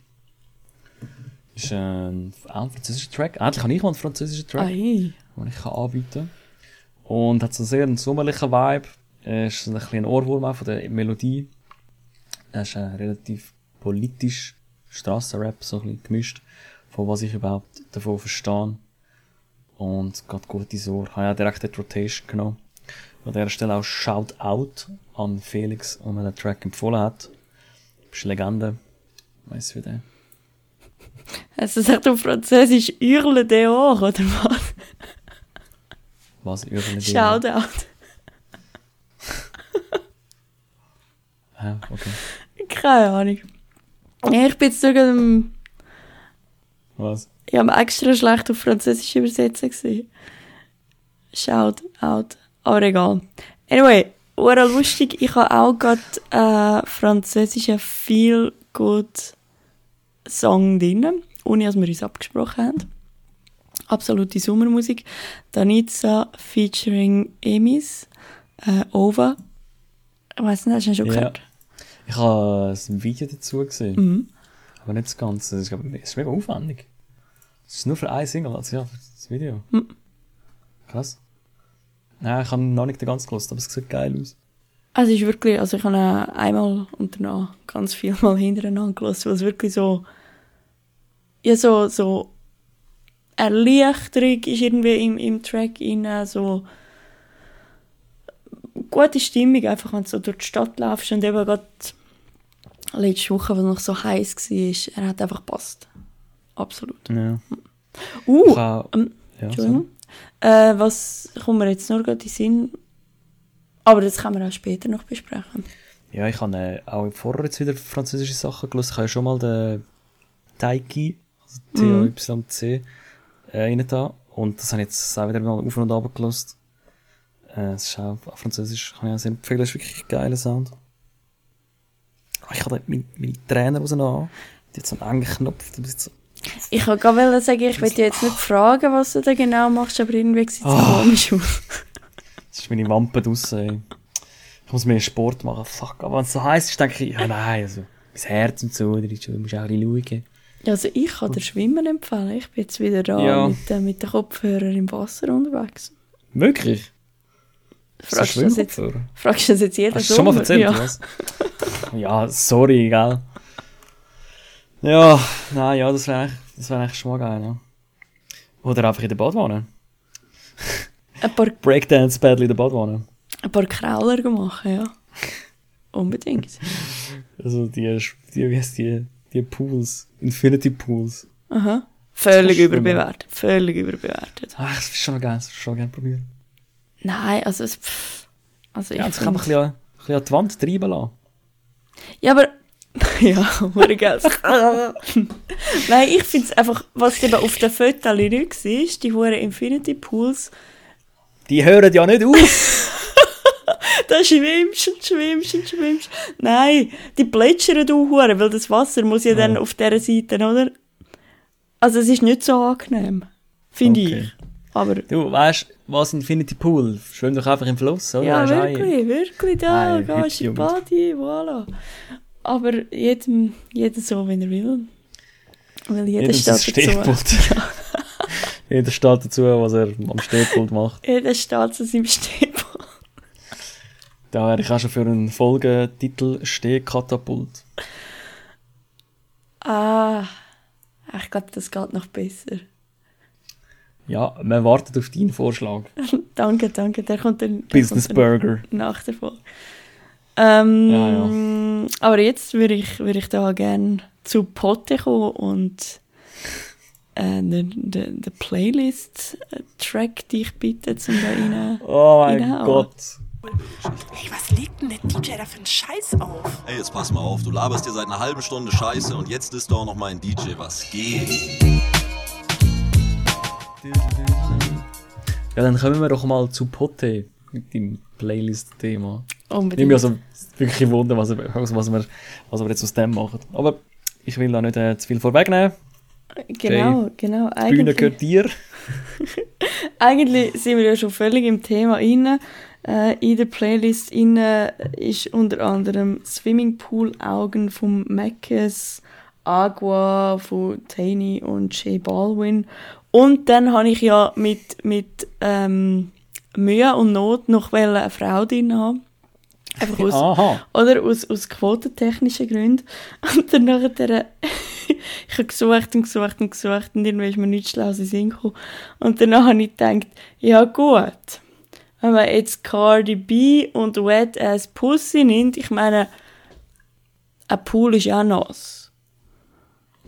Ist ein, ein französischer Track. Endlich habe ich mal einen französischen Track, Ei. den ich kann anbieten kann. Und hat so sehr einen sommerlichen Vibe. Er ist ein bisschen ein Ohrwurm auch von der Melodie. Er ist äh, relativ politisch, Strassenrap, so ein bisschen gemischt, von was ich überhaupt davon verstehe. Und es geht gut ins Ohr. Ich habe ja direkt die Rotation genommen. An dieser Stelle auch Shout Out an Felix, der mir den Track empfohlen hat. Du bist eine Legende. Weiss wie der. Also sagt auf Französisch Hurle dehors, oder was? Was überall Shoutout. Ja, okay. Keine Ahnung. Ich bin jetzt sogar am, Was? ich habe extra schlecht auf Französisch übersetzen gesehen. Shout out. Aber egal. Anyway, ura lustig. Ich habe auch gerade äh, französischen Feel Good Song drin, ohne dass wir uns abgesprochen haben. Absolute Sommermusik. Danitza featuring Emis. Äh, Over. Ich weiß nicht, hast du ihn schon Ja. gehört? Ich habe ein Video dazu gesehen. Mhm. Aber nicht das Ganze. Das ist, mega aufwendig. Das ist nur für ein Single, also ja, für das Video. Mhm. Krass. Nein, ich habe noch nicht den ganzen gelost, aber es sieht geil aus. Also es ist wirklich, also ich habe einmal und danach ganz viel mal hintereinander gelassen, weil es wirklich so, ja so, so Erleichterung ist irgendwie im, im Track rein, so gute Stimmung, einfach wenn du so durch die Stadt laufst und eben gerade letzte Woche, was noch so heiß war, er hat einfach gepasst. Absolut. Ja. Uh, habe, ähm, ja, Entschuldigung. Äh, was kommt mir jetzt nur gerade in den Sinn? Aber das können wir auch später noch besprechen. Ja, ich habe äh, auch vorher jetzt wieder französische Sachen gelesen. Ich habe ja schon mal den Taiki, also T-A-Y-C, äh, rein da. Und das habe ich jetzt auch wieder mal auf und ab gelesen. Äh, es ist auch auf Französisch, kann ich auch sehr empfehlen. Das ist wirklich ein geiler Sound. Ah, Ich habe meine, meine Trainer rausgenommen. Die hat so einen engen Knopf. Da bist so, Ich wollte gerade sagen, ich will dir jetzt nicht fragen, was du da genau machst, aber irgendwie sieht es Ah. komisch aus. das ist meine Wampe draussen, ey. Ich muss mehr Sport machen. Fuck. Aber wenn es so heiß ist, denke ich, ja nein, also, mein Herz und so, da musst du auch ein bisschen schauen. Ja, Also ich kann dir Schwimmen empfehlen. Ich bin jetzt wieder da Ja. mit, äh, mit den Kopfhörern im Wasser unterwegs. Wirklich? Fragst du das jetzt, fragst du das jetzt jeden Hast du schon mal erzählt, ja. was? ja, sorry, gell? Ja, nein, ja, das wäre eigentlich, das wär eigentlich schon mal geil, ja. Oder einfach in der Badwanne. Ein paar, Breakdance Battle in der Badwanne. ein paar Krauler machen, ja. Unbedingt. Also die, die, wie heißt die, die Pools, Infinity Pools. Aha. Völlig überbewertet. Völlig überbewertet. Ach, das ist schon geil, das ist schon gerne probieren. Nein, also es. Pff, also Ja, ich das kann man ein bisschen, an- ein bisschen an die Wand treiben lassen. Ja, aber. ja, hure geil. Nein, ich finde es einfach, was eben auf den Fotos nicht war, die hure Infinity Pools, Die hören ja nicht auf! da schwimmst und schwimmst und schwimmst. Nein, die plätschern du hure, weil das Wasser muss ja dann auf dieser Seite, oder? Also es ist nicht so angenehm, finde Okay. ich. Aber Du weißt, was Infinity Pool? Schwimm doch einfach im Fluss, oder? ja, wirklich, wirklich, da gehst in hübsche Body, voilà. Aber jedem, jeder so, wie er will. Weil jeder Jeder steht. Stehpult. Jeder steht dazu, was er am Stehpult macht. Jeder steht zu seinem Stehpult. Da wäre ich auch schon für einen Folgetitel Stehkatapult. Ah, ich glaube, das geht noch besser. Ja, man wartet auf deinen Vorschlag. Danke, danke, der kommt dann, Business kommt dann Burger. nach der Folge. Ähm, Aber jetzt würde ich, würde ich da gerne zu Potte kommen und äh, den, den, den Playlist-Track dich bitte zum da rein. Oh mein. Gott. Ey, was legt denn der DJ da für einen Scheiß auf? Ey, jetzt pass mal auf, du laberst dir seit einer halben Stunde Scheiße und jetzt ist doch noch mal ein DJ, was geht? Ja, dann kommen wir doch mal zu Potte mit dem Playlist-Thema. Ich Unbedingt. nehme also wirklich Wunder, was, was, wir, was wir jetzt aus dem machen. Aber ich will da nicht äh, zu viel vorwegnehmen. genau, genau. Die Bühne Eigentlich, gehört dir. eigentlich sind wir ja schon völlig im Thema inne. Äh, in der Playlist inne ist unter anderem Swimmingpool Augen vom Mackes, Agua von Taney und J Balwin. Und dann habe ich ja mit, mit ähm, Mühe und Not noch eine Frau drin haben. Einfach aus, Aha. oder aus, aus quotentechnischen Gründen. Und dann nachher, ich habe gesucht und gesucht und gesucht und irgendwie ist mir nichts Schlaues in Sinn gekommen. Und danach habe ich gedacht, ja gut, wenn man jetzt Cardi B und Wet Ass Pussy nimmt, ich meine, ein Pool ist ja nass.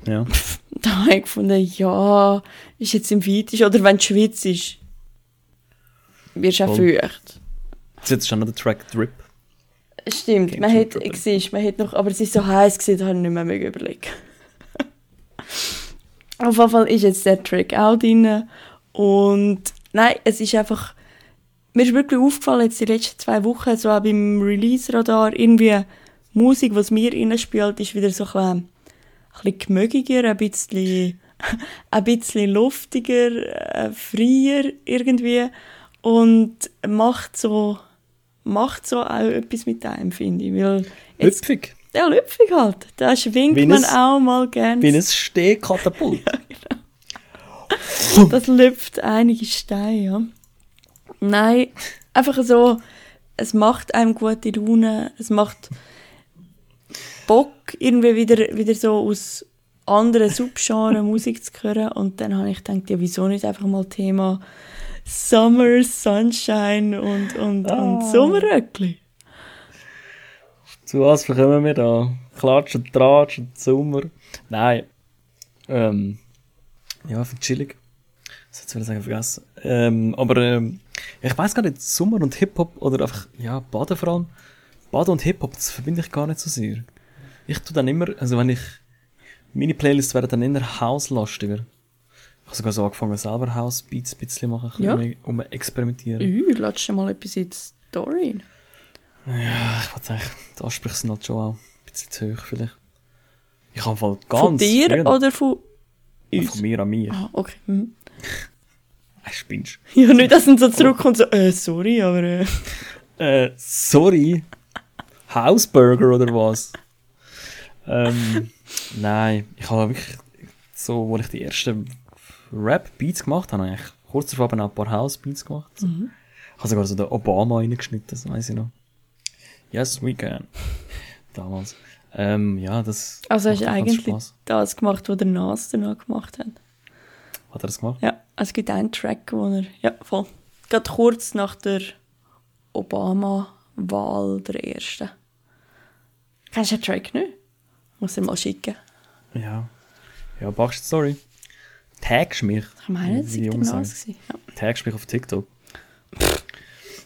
Ja. Da habe ich gefunden, ja, ist jetzt im Weitisch, oder wenn du schwitzt, ist, wirst du auch feucht. Jetzt ist schon noch der Track Drip. Stimmt, Game man hat, Dropper. siehst, man hat noch, aber es ist so heiß gewesen, da habe ich nicht mehr mögen überlegen. Auf jeden Fall ist jetzt der Track auch drin und nein, es ist einfach, mir ist wirklich aufgefallen jetzt die letzten zwei Wochen, so auch beim Release-Radar, irgendwie Musik, was mir reinspielt, ist wieder so ein bisschen, ein bisschen gemögiger, ein bisschen, ein bisschen luftiger, äh, freier irgendwie und macht so, macht so auch etwas mit einem, finde ich, weil jetzt, Hüpfig. ja, lüpfig halt, da schwingt Wie man ein- auch mal gerne. Wie ein Stehkatapult. Das lüpft einige Steine, ja. Nein, einfach so, es macht einem gute Laune, es macht Bock, irgendwie wieder, wieder so aus anderen Subgenres Musik zu hören. Und dann habe ich gedacht, ja, wieso nicht einfach mal Thema Summer, Sunshine und, und, und Sommerröckli. Zu was bekommen wir da? Klatsch und Tratsch und Sommer. Nein. Ähm, ja, für chillig. Das hätte ich sagen vergessen. Ähm, aber ähm, ich weiß gar nicht, Sommer und Hip-Hop oder einfach, ja, Baden vor allem. Baden und Hip-Hop, das verbinde ich gar nicht so sehr. Ich tu dann immer, also wenn ich, meine Playlists werden dann eher hauslastiger. Ich habe sogar so angefangen, selber House-Beats ein bisschen machen, ein Ja. um experimentieren. Ü, lass mal etwas in die Story. Ja, ich würde sagen, die Ansprüche sind halt schon auch ein bisschen zu hoch vielleicht. Ich habe voll ganz... Von dir früher- oder von uns? Von mir an mir. Ah, okay. Mhm. Ey, spinnst Ja, nicht, dass er so zurückkommt und so, äh, sorry, aber äh. Äh, sorry. Hausburger oder was? ähm, nein, ich habe wirklich so, wo ich die ersten Rap-Beats gemacht habe, habe ich kurz davor auch ein paar House-Beats gemacht. Ich habe sogar so den Obama reingeschnitten, das weiß ich noch. Yes, we can. Damals. Ähm, ja, das Also hast du eigentlich Spaß. das gemacht, was der Nas danach gemacht hat? Hat er das gemacht? Ja, es gibt einen Track, wo er, ja, voll. Gerade kurz nach der Obama-Wahl der ersten. Kennst du den Track nicht? Muss ich mal schicken. Ja. Ja, Backstory. Tagst mich. Ich meine, das war. Nas. gewesen. Ja. Tagst mich auf TikTok.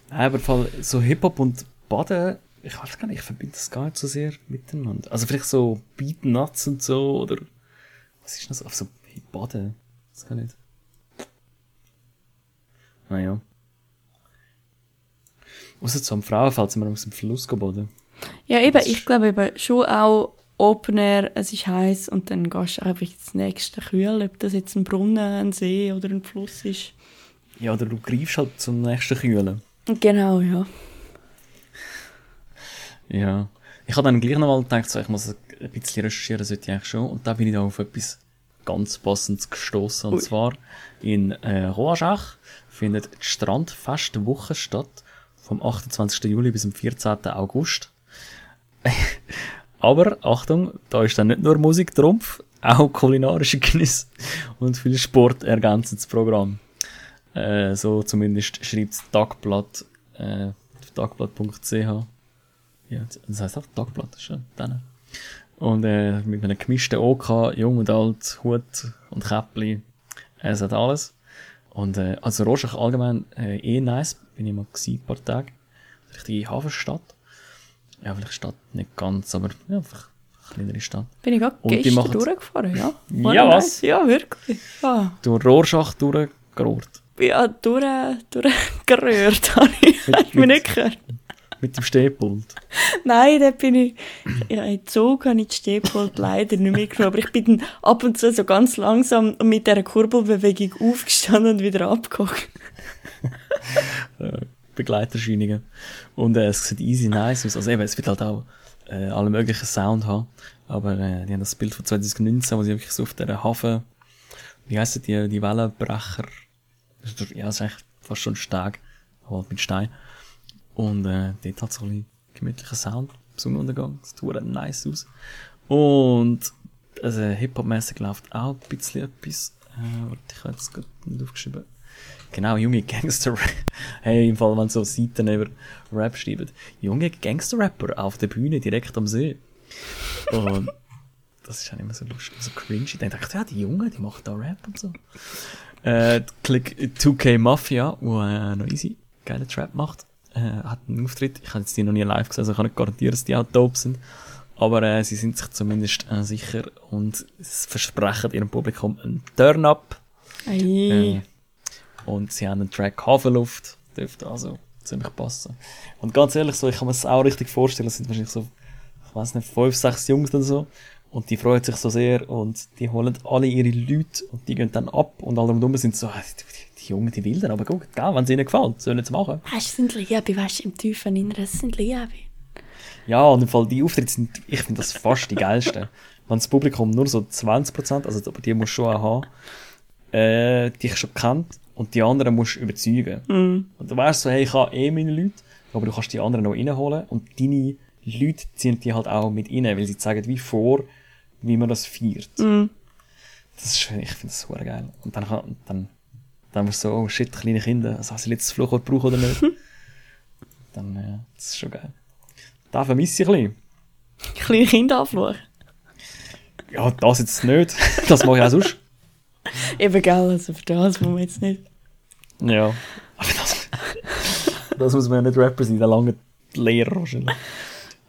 Nein, aber im Fall so Hip-Hop und Baden, ich weiß gar nicht, ich verbinde das gar nicht so sehr miteinander. Also vielleicht so Beat Nuts und so, oder was ist das? Auf so Baden. Das kann nicht. Naja. Außer zu am Frauenfeld sind wir aus dem Fluss geboten. Ja, eben, ich glaube eben schon auch Open Air, es ist heiß und dann gehst du einfach ins nächste Kühl, ob das jetzt ein Brunnen, ein See oder ein Fluss ist. Ja, oder du greifst halt zum nächsten Kühlen. Genau, ja. Ja. Ich habe dann gleich nochmal gedacht, so, ich muss ein bisschen recherchieren, sollte ich eigentlich schon. Und da bin ich da auf etwas ganz Passendes gestoßen. Und Ui. zwar in äh, Roaschach findet die Strandfestwoche statt. Vom 28. Juli bis zum 14. August. Aber, Achtung, da ist dann nicht nur Musik Trumpf, auch kulinarische Genuss und viel Sport ergänzen das Programm. Äh, so zumindest schreibt das Tagblatt, äh, tagblatt.ch. Ja, das heisst auch Tagblatt, ist ja dann. Und äh, mit einem gemischten OK, jung und alt, Hut und Käppli, es hat alles. Und äh, also Roschach allgemein äh, eh nice, bin ich mal gewesen, ein paar Tage. Richtige Hafenstadt. Ja, vielleicht Stadt nicht ganz, aber ja, einfach eine kleinere Stadt. Bin ich gerade gestern machen- durchgefahren, ja. Ja, War was? nice. Ja, wirklich. Ja, Durch Rorschach durchgerührt. ja durch, durchgerührt habe ich. Hast du mich nicht gehört? Mit dem Stehpult. Nein, da bin ich, ja, in Zug habe ich die Stehpult leider nicht mitgenommen, aber ich bin dann ab und zu so ganz langsam mit dieser Kurbelbewegung aufgestanden und wieder abgeholt. Begleiterscheinungen. Und äh, es sieht easy nice aus. Also eben, es wird halt auch äh, alle möglichen Sound haben. Aber äh, die haben das Bild von 2019, wo sie wirklich so auf der Hafen, wie heissen die, die Wellenbrecher, ja, das ist eigentlich fast schon ein Steg, aber halt mit Stein. Und äh, dort hat so ein gemütlicher Sound, Sonnenuntergang, das sieht nice aus. Und also Hip-Hop-mäßig läuft auch ein bisschen etwas. Äh, warte, ich habe jetzt gerade nicht aufgeschrieben. Genau, junge Gangster Hey, im Fall, wenn so Seiten über Rap schreiben. Junge Gangster-Rapper auf der Bühne direkt am See. Und das ist auch immer so lustig, so cringy. Dann dachte ich, ja, die Jungen, die machen da Rap und so. Äh, Klick 2K Mafia, wo äh, noch easy geilen Trap macht, äh, hat einen Auftritt. Ich habe jetzt die noch nie live gesehen, also ich kann nicht garantieren, dass die auch dope sind. Aber äh, sie sind sich zumindest äh, sicher und versprechen ihrem Publikum einen Turn-up. Äh, und sie haben einen Track Hafenluft, dürfte also ziemlich passen. Und ganz ehrlich, so, ich kann mir das auch richtig vorstellen, es sind wahrscheinlich so, ich weiß nicht, fünf, sechs Jungs oder so. Und die freuen sich so sehr und die holen alle ihre Leute und die gehen dann ab und alle rundherum sind so, "Ah, die, Jungen, die will dann, aber gut, gell, wenn es ihnen gefällt, sollen sie machen. Weißt du, es sind Liebe, weißt du, im tiefen Inneren, es sind Liebe. Ja, und im Fall die Auftritte sind, ich finde das fast die geilsten. Wenn das Publikum nur so 20%, also aber die musst du schon auch haben, äh, dich schon kennt und die anderen musst du überzeugen. Und du weißt so, hey, ich habe eh meine Leute, aber du kannst die anderen noch reinholen und deine Leute ziehen die halt auch mit rein, weil sie zeigen wie vor, wie man das feiert. Das ist, schön, ich finde das super geil. Und dann, kann- dann, dann wirst du so, oh shit, kleine Kinder, also, sie jetzt das Fluchwort brauchen oder nicht? dann, äh, das ist schon geil. Da vermisse ich ein bisschen. Kleine Kinder anfluchen. Ja, das jetzt nicht. Das mache ich auch sonst. Eben, gell, also für das muss man jetzt nicht. Ja. Aber das, das muss man ja nicht Rapper sein, der lange Lehrer wahrscheinlich.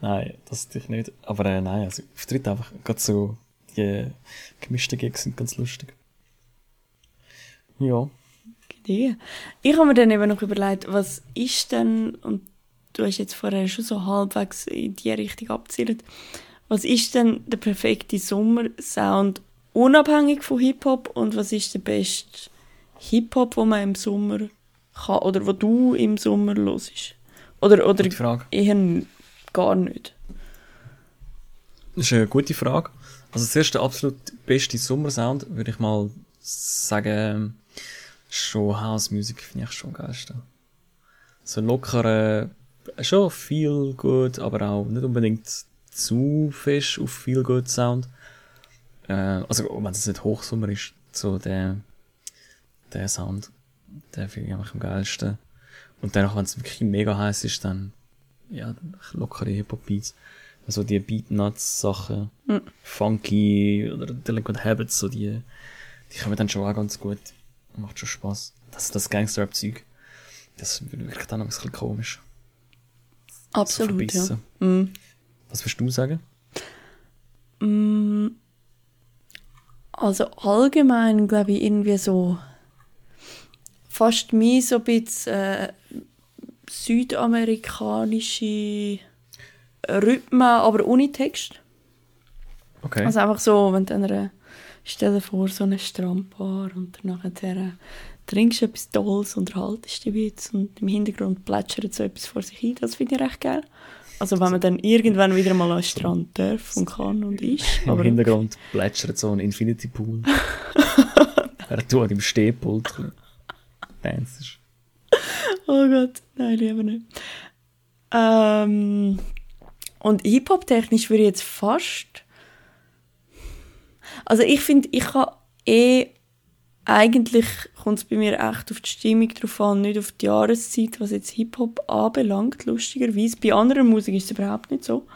Nein, das natürlich nicht. Aber äh, nein, also Auftritt einfach, gerade so, die gemischten Gigs sind ganz lustig. Ja. Idee. Ich habe mir dann eben noch überlegt, was ist denn, und du hast jetzt vorher schon so halbwegs in die Richtung abgezielt, was ist denn der perfekte Sommersound unabhängig von Hip-Hop und was ist der beste Hip-Hop, wo man im Sommer kann, oder wo du im Sommer hörst? Oder, oder Gute Frage. eher gar nicht? Das ist eine gute Frage. Also zuerst der absolut beste Sommersound, würde ich mal sagen, schon House Music finde ich schon am geilsten. So lockere, schon viel gut, aber auch nicht unbedingt zu fest auf viel gut Sound. Äh, also wenn es nicht Hochsommer ist, so der, der Sound, der finde ich einfach am geilsten. Und dann, wenn es wirklich mega heiß ist, dann, ja, lockere Hip-Hop-Beats. Also die Beatnuts-Sachen, Funky oder Delinquent Habits, so die, die kommen dann schon auch ganz gut. Macht schon Spaß. Das, das Gangster-Rap-Zeug, das wird wirklich dann ein bisschen komisch. So Absolut, ja. Mhm. Was würdest du sagen? Mm, Also allgemein glaube ich irgendwie so fast mehr so ein bisschen äh, südamerikanische Rhythmen, aber ohne Text. Okay. Also einfach so, wenn dann eine, stell dir vor, so eine Strandbar und dann nachher trinkst du etwas Tolles, unterhaltest dich ein bisschen und im Hintergrund plätschert so etwas vor sich hin, das finde ich recht geil. Also wenn man dann irgendwann wieder mal an den Strand darf und kann und ist. Im Aber Hintergrund plätschert so ein Infinity Pool. Du an dem Stehpult tanzt. Oh Gott, nein, lieber nicht. Ähm, und Hip-Hop-technisch würde ich jetzt fast. Also ich finde, ich kann eh. Eigentlich kommt es bei mir echt auf die Stimmung drauf an, nicht auf die Jahreszeit, was jetzt Hip-Hop anbelangt, lustigerweise. Bei anderer Musik ist es überhaupt nicht so.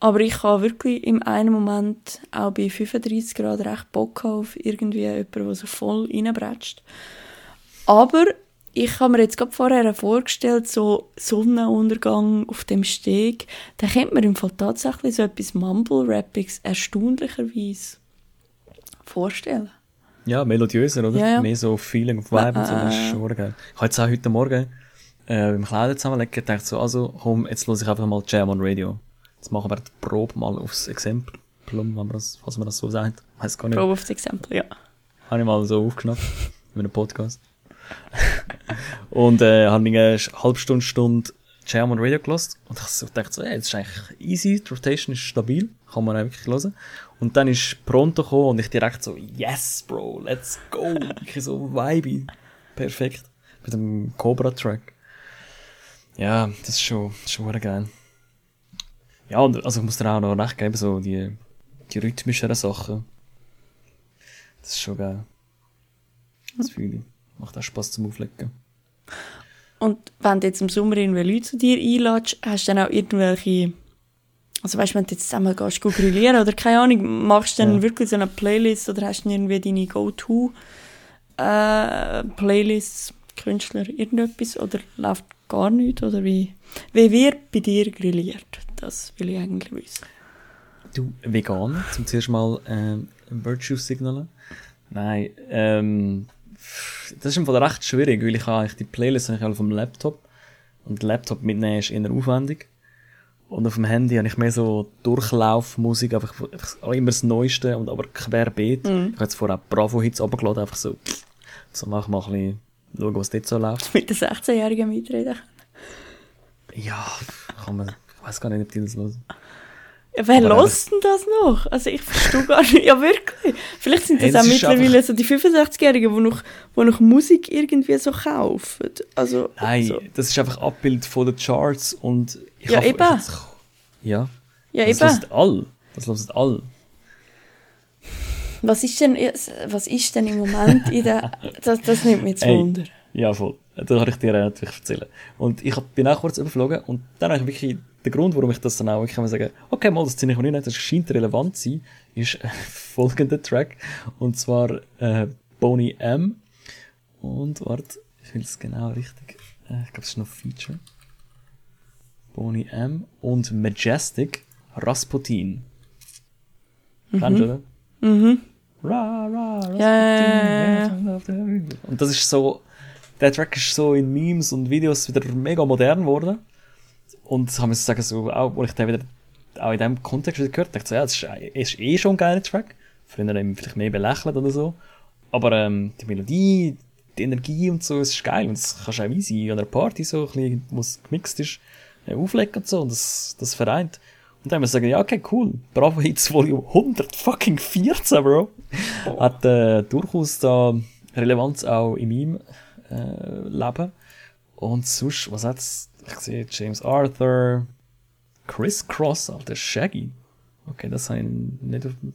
Aber ich habe wirklich im einen Moment auch bei 35 Grad recht Bock auf irgendwie jemanden, der so voll reinbretscht. Aber ich habe mir jetzt gerade vorher vorgestellt, so Sonnenuntergang auf dem Steg, da könnte man im Fall tatsächlich so etwas Mumble-Rappiges erstaunlicherweise vorstellen. Ja, melodiöser, oder? Ja, ja. Mehr so Feeling of Vibe und so, das ist Äh, schon geil. Ich habe jetzt auch heute Morgen äh, beim Kleider zusammenlegen gedacht, so, also komm, jetzt höre ich einfach mal Jam on Radio. Jetzt machen wir die Probe mal aufs Exemplum, wenn man das, was man das so sagt. Weiß gar nicht. Probe auf das Exempel, ja. Habe ich mal so aufgeschnappt. mit einem Podcast. und äh, habe eine halbe Stunde, Stunde Jam on Radio gelost und ich dachte so, ey, das ist eigentlich easy, die Rotation ist stabil, kann man auch wirklich hören. Und dann ist Pronto gekommen und ich direkt so, yes, Bro, let's go. Ich so vibe. Perfekt. Mit dem Cobra-Track. Ja, das ist schon, schon geil. Ja, und also ich muss dir auch noch recht geben, so die, die rhythmischeren Sachen. Das ist schon geil. Das fühle ich. Macht auch Spaß zum Auflegen. Und wenn du jetzt im Sommer irgendwie Leute zu dir einladest, hast du dann auch irgendwelche, also weißt du, wenn du jetzt zusammen gehst, go grillieren oder keine Ahnung, machst du dann Ja. wirklich so eine Playlist oder hast du irgendwie deine Go-To äh, Künstler, irgendetwas oder läuft gar nichts oder wie, wie wird bei dir grilliert? Das will ich eigentlich wissen. Du, vegan, zum zuerst mal ähm, Virtue signalen. Nein, ähm, das ist im Fall recht schwierig, weil ich habe die Playlist eigentlich alle vom Laptop und den Laptop mitnehmen ist eher aufwendig. Und auf dem Handy habe ich mehr so Durchlaufmusik, einfach, einfach auch immer das Neueste und aber querbeet. Ich habe jetzt vorher auch Bravo-Hits runtergeladen, einfach so, so mach mal ein bisschen, schauen, was dort so läuft. Mit den 16-Jährigen mitreden. Ja, kann man, ich weiß gar nicht, ob die das hören. Ja, wer lässt denn das noch? Also ich verstehe gar nicht. Ja, wirklich. Vielleicht sind das Hey, das auch mittlerweile so die 65-Jährigen, die noch, die noch Musik irgendwie so kaufen. Also, Nein, so. das ist einfach Abbild von den Charts und ich Ja, eben. Ich, ja, Ja, das eben. hören all. Das hören all. Was ist denn, was ist denn im Moment in der, das, das nimmt mich jetzt Ey. Wunder. Ja, voll. Das kann ich dir natürlich erzählen. Und ich hab, bin auch kurz überflogen und dann habe ich wirklich, der Grund, warum ich das dann auch wirklich kann sagen, okay, mal, das ziehe ich mir nicht, das scheint relevant zu sein, ist äh, folgender Track. Und zwar, äh, Boney M. Und, warte, ich will es genau richtig, äh, ich glaube, es ist noch Feature. Boney M. und Majestic Rasputin. Kennst du, oder? Mhm. Ra, ra, Rasputin, ja, Und das ist so, der Track ist so in Memes und Videos wieder mega modern geworden. Und das haben wir sagen, so, auch, wo ich den wieder, auch in diesem Kontext wieder gehört, dachte ich so, ja, das ist, ist eh schon ein geiler Track. Früher eben vielleicht mehr belächelt oder so. Aber, ähm, die Melodie, die Energie und so, es ist geil. Und das kannst du auch easy an einer Party so, ein bisschen, wo es gemixt ist, äh, auflegen und so. Und das, das vereint. Und dann haben wir gesagt, ja, okay, cool. Bravo Hits Volume 100 fucking 14, Bro. Hat, äh, durchaus da Relevanz auch in meinem, äh, Leben. Und sonst, was hat's? Ich sehe James Arthur, Chris Cross, alter Shaggy. Okay, das habe ich nicht auf dem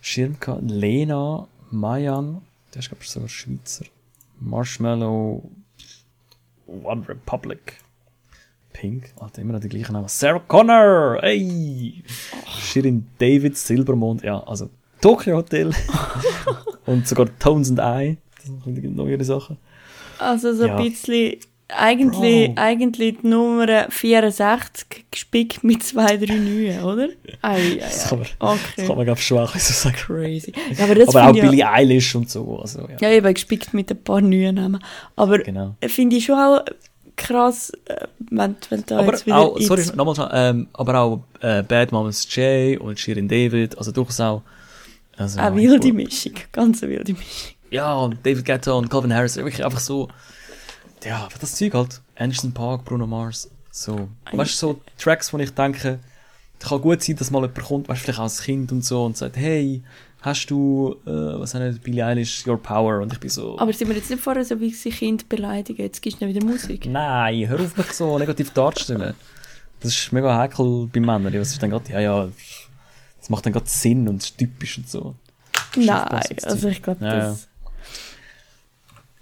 Schirm gehabt. Lena, Mayan, der ist glaube ich sogar Schweizer. Marshmallow, One Republic. Pink, Alter, immer noch die gleichen Namen. Sarah Connor, ey! Shirin David, Silbermond, ja, also Tokyo Hotel. und sogar Tones and I. Das sind neuere Sachen. Also so Ja. ein bisschen, eigentlich, Bro. eigentlich die Nummer 64 gespickt mit zwei, drei Neuen, oder? Ei, ei, Das kann man, Okay. das kann man glaube ich schon auch so sagen. Crazy. Ja, aber das Aber auch Billie Eilish und so, also ja. Ja, eben gespickt mit ein paar neuen Namen. Aber Genau. finde ich schon auch krass, äh, wenn, wenn da Aber jetzt wieder auch, sorry, X- nochmal schnell, ähm, aber auch äh, Bad Moms J und Shirin David, also durchaus auch. Also, eine wilde Mischung, ganz eine wilde Mischung. Ja, und David Guetta und Calvin Harris, wirklich einfach so, ja, das Zeug halt. Anderson Park, Bruno Mars, so. Weißt du, so Tracks, wo ich denke, kann gut sein, dass mal jemand kommt, weißt du, vielleicht auch als Kind und so, und sagt, hey, hast du, äh, was haben Billie Eilish, Your Power, und ich bin so, Aber sind wir jetzt nicht vorher so wie sie Kind beleidigen, jetzt gibst du nicht wieder Musik? nein, hör auf mich so negativ darzustellen. Das ist mega heikel bei Männern, was ist dann gerade, ja, ja, das macht dann gerade Sinn und ist typisch und so. Nein, also ich glaube, Ja, das...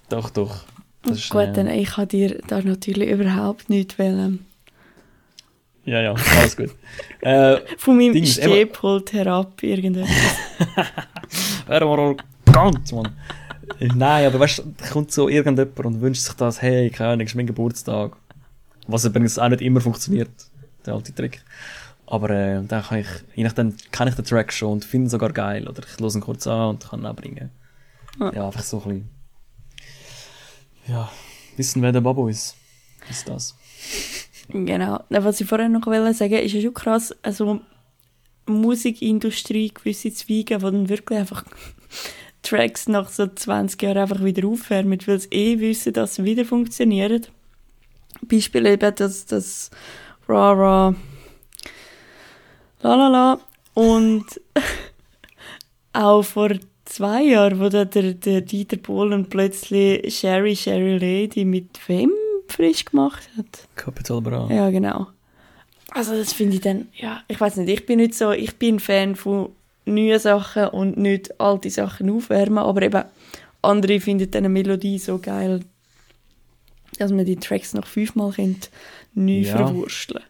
Doch, doch. Ist, Gut, äh, dann ich kann dir da natürlich überhaupt nicht wollen. Ja, ja, alles gut. äh, Von meinem Dings, Stehpult herab irgendetwas. Wäre mal arrogant, Mann. Nein, aber weißt du, da kommt so irgendjemand und wünscht sich das, hey, keine Ahnung, ist mein Geburtstag. Was übrigens auch nicht immer funktioniert, der alte Trick. Aber äh, dann kann ich, je nachdem kenne ich den Track schon und finde ihn sogar geil. Oder ich höre ihn kurz an und kann ihn auch bringen. Ah. Ja, einfach so ein bisschen. Ja, wissen, wer der Babo ist. Ist das. Genau. Na, Was ich vorher noch wollte sagen, ist ja schon krass, also Musikindustrie, gewisse Zweige, die dann wirklich einfach Tracks nach so 20 Jahren einfach wieder aufwärmen, weil sie eh wissen, dass sie wieder funktionieren. Beispiel eben das, das Ra Ra La La La und auch vor zwei Jahren, wo da der, der Dieter Bohlen plötzlich Sherry Sherry Lady mit wem frisch gemacht hat. Capital Bra. Ja, genau. Also das finde ich dann, ja, ich weiß nicht, ich bin nicht so, ich bin Fan von neuen Sachen und nicht alte Sachen aufwärmen, aber eben andere finden dann eine Melodie so geil, dass man die Tracks noch fünfmal kennt, neu Ja. verwursteln.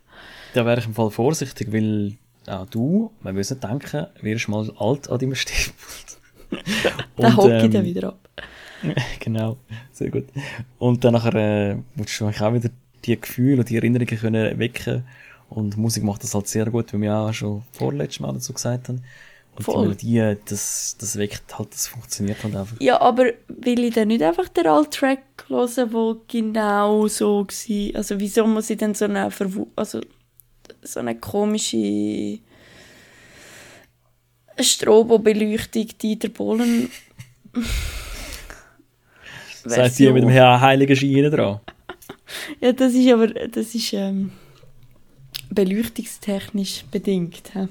Da wäre ich im Fall vorsichtig, weil auch du, man muss nicht denken, wirst mal alt an deinem Stiefpult. Dann hocke ich dann wieder ab. genau, sehr gut. Und dann nachher äh, musst du auch wieder die Gefühle und die Erinnerungen können wecken und Musik macht das halt sehr gut, wie wir auch schon vorletztes Mal dazu gesagt haben. Und Voll. die Melodie, das, das weckt halt, das funktioniert halt einfach. Ja, aber will ich dann nicht einfach den alten Track hören, der genau so war? Also wieso muss ich dann so eine, Verwu also, so eine komische Strobobeleuchtung Dieter Bohlen... Das heisst, die mit dem Herr heiligen Schein dran. Ja, das ist aber das ist ähm, beleuchtungstechnisch bedingt. hä?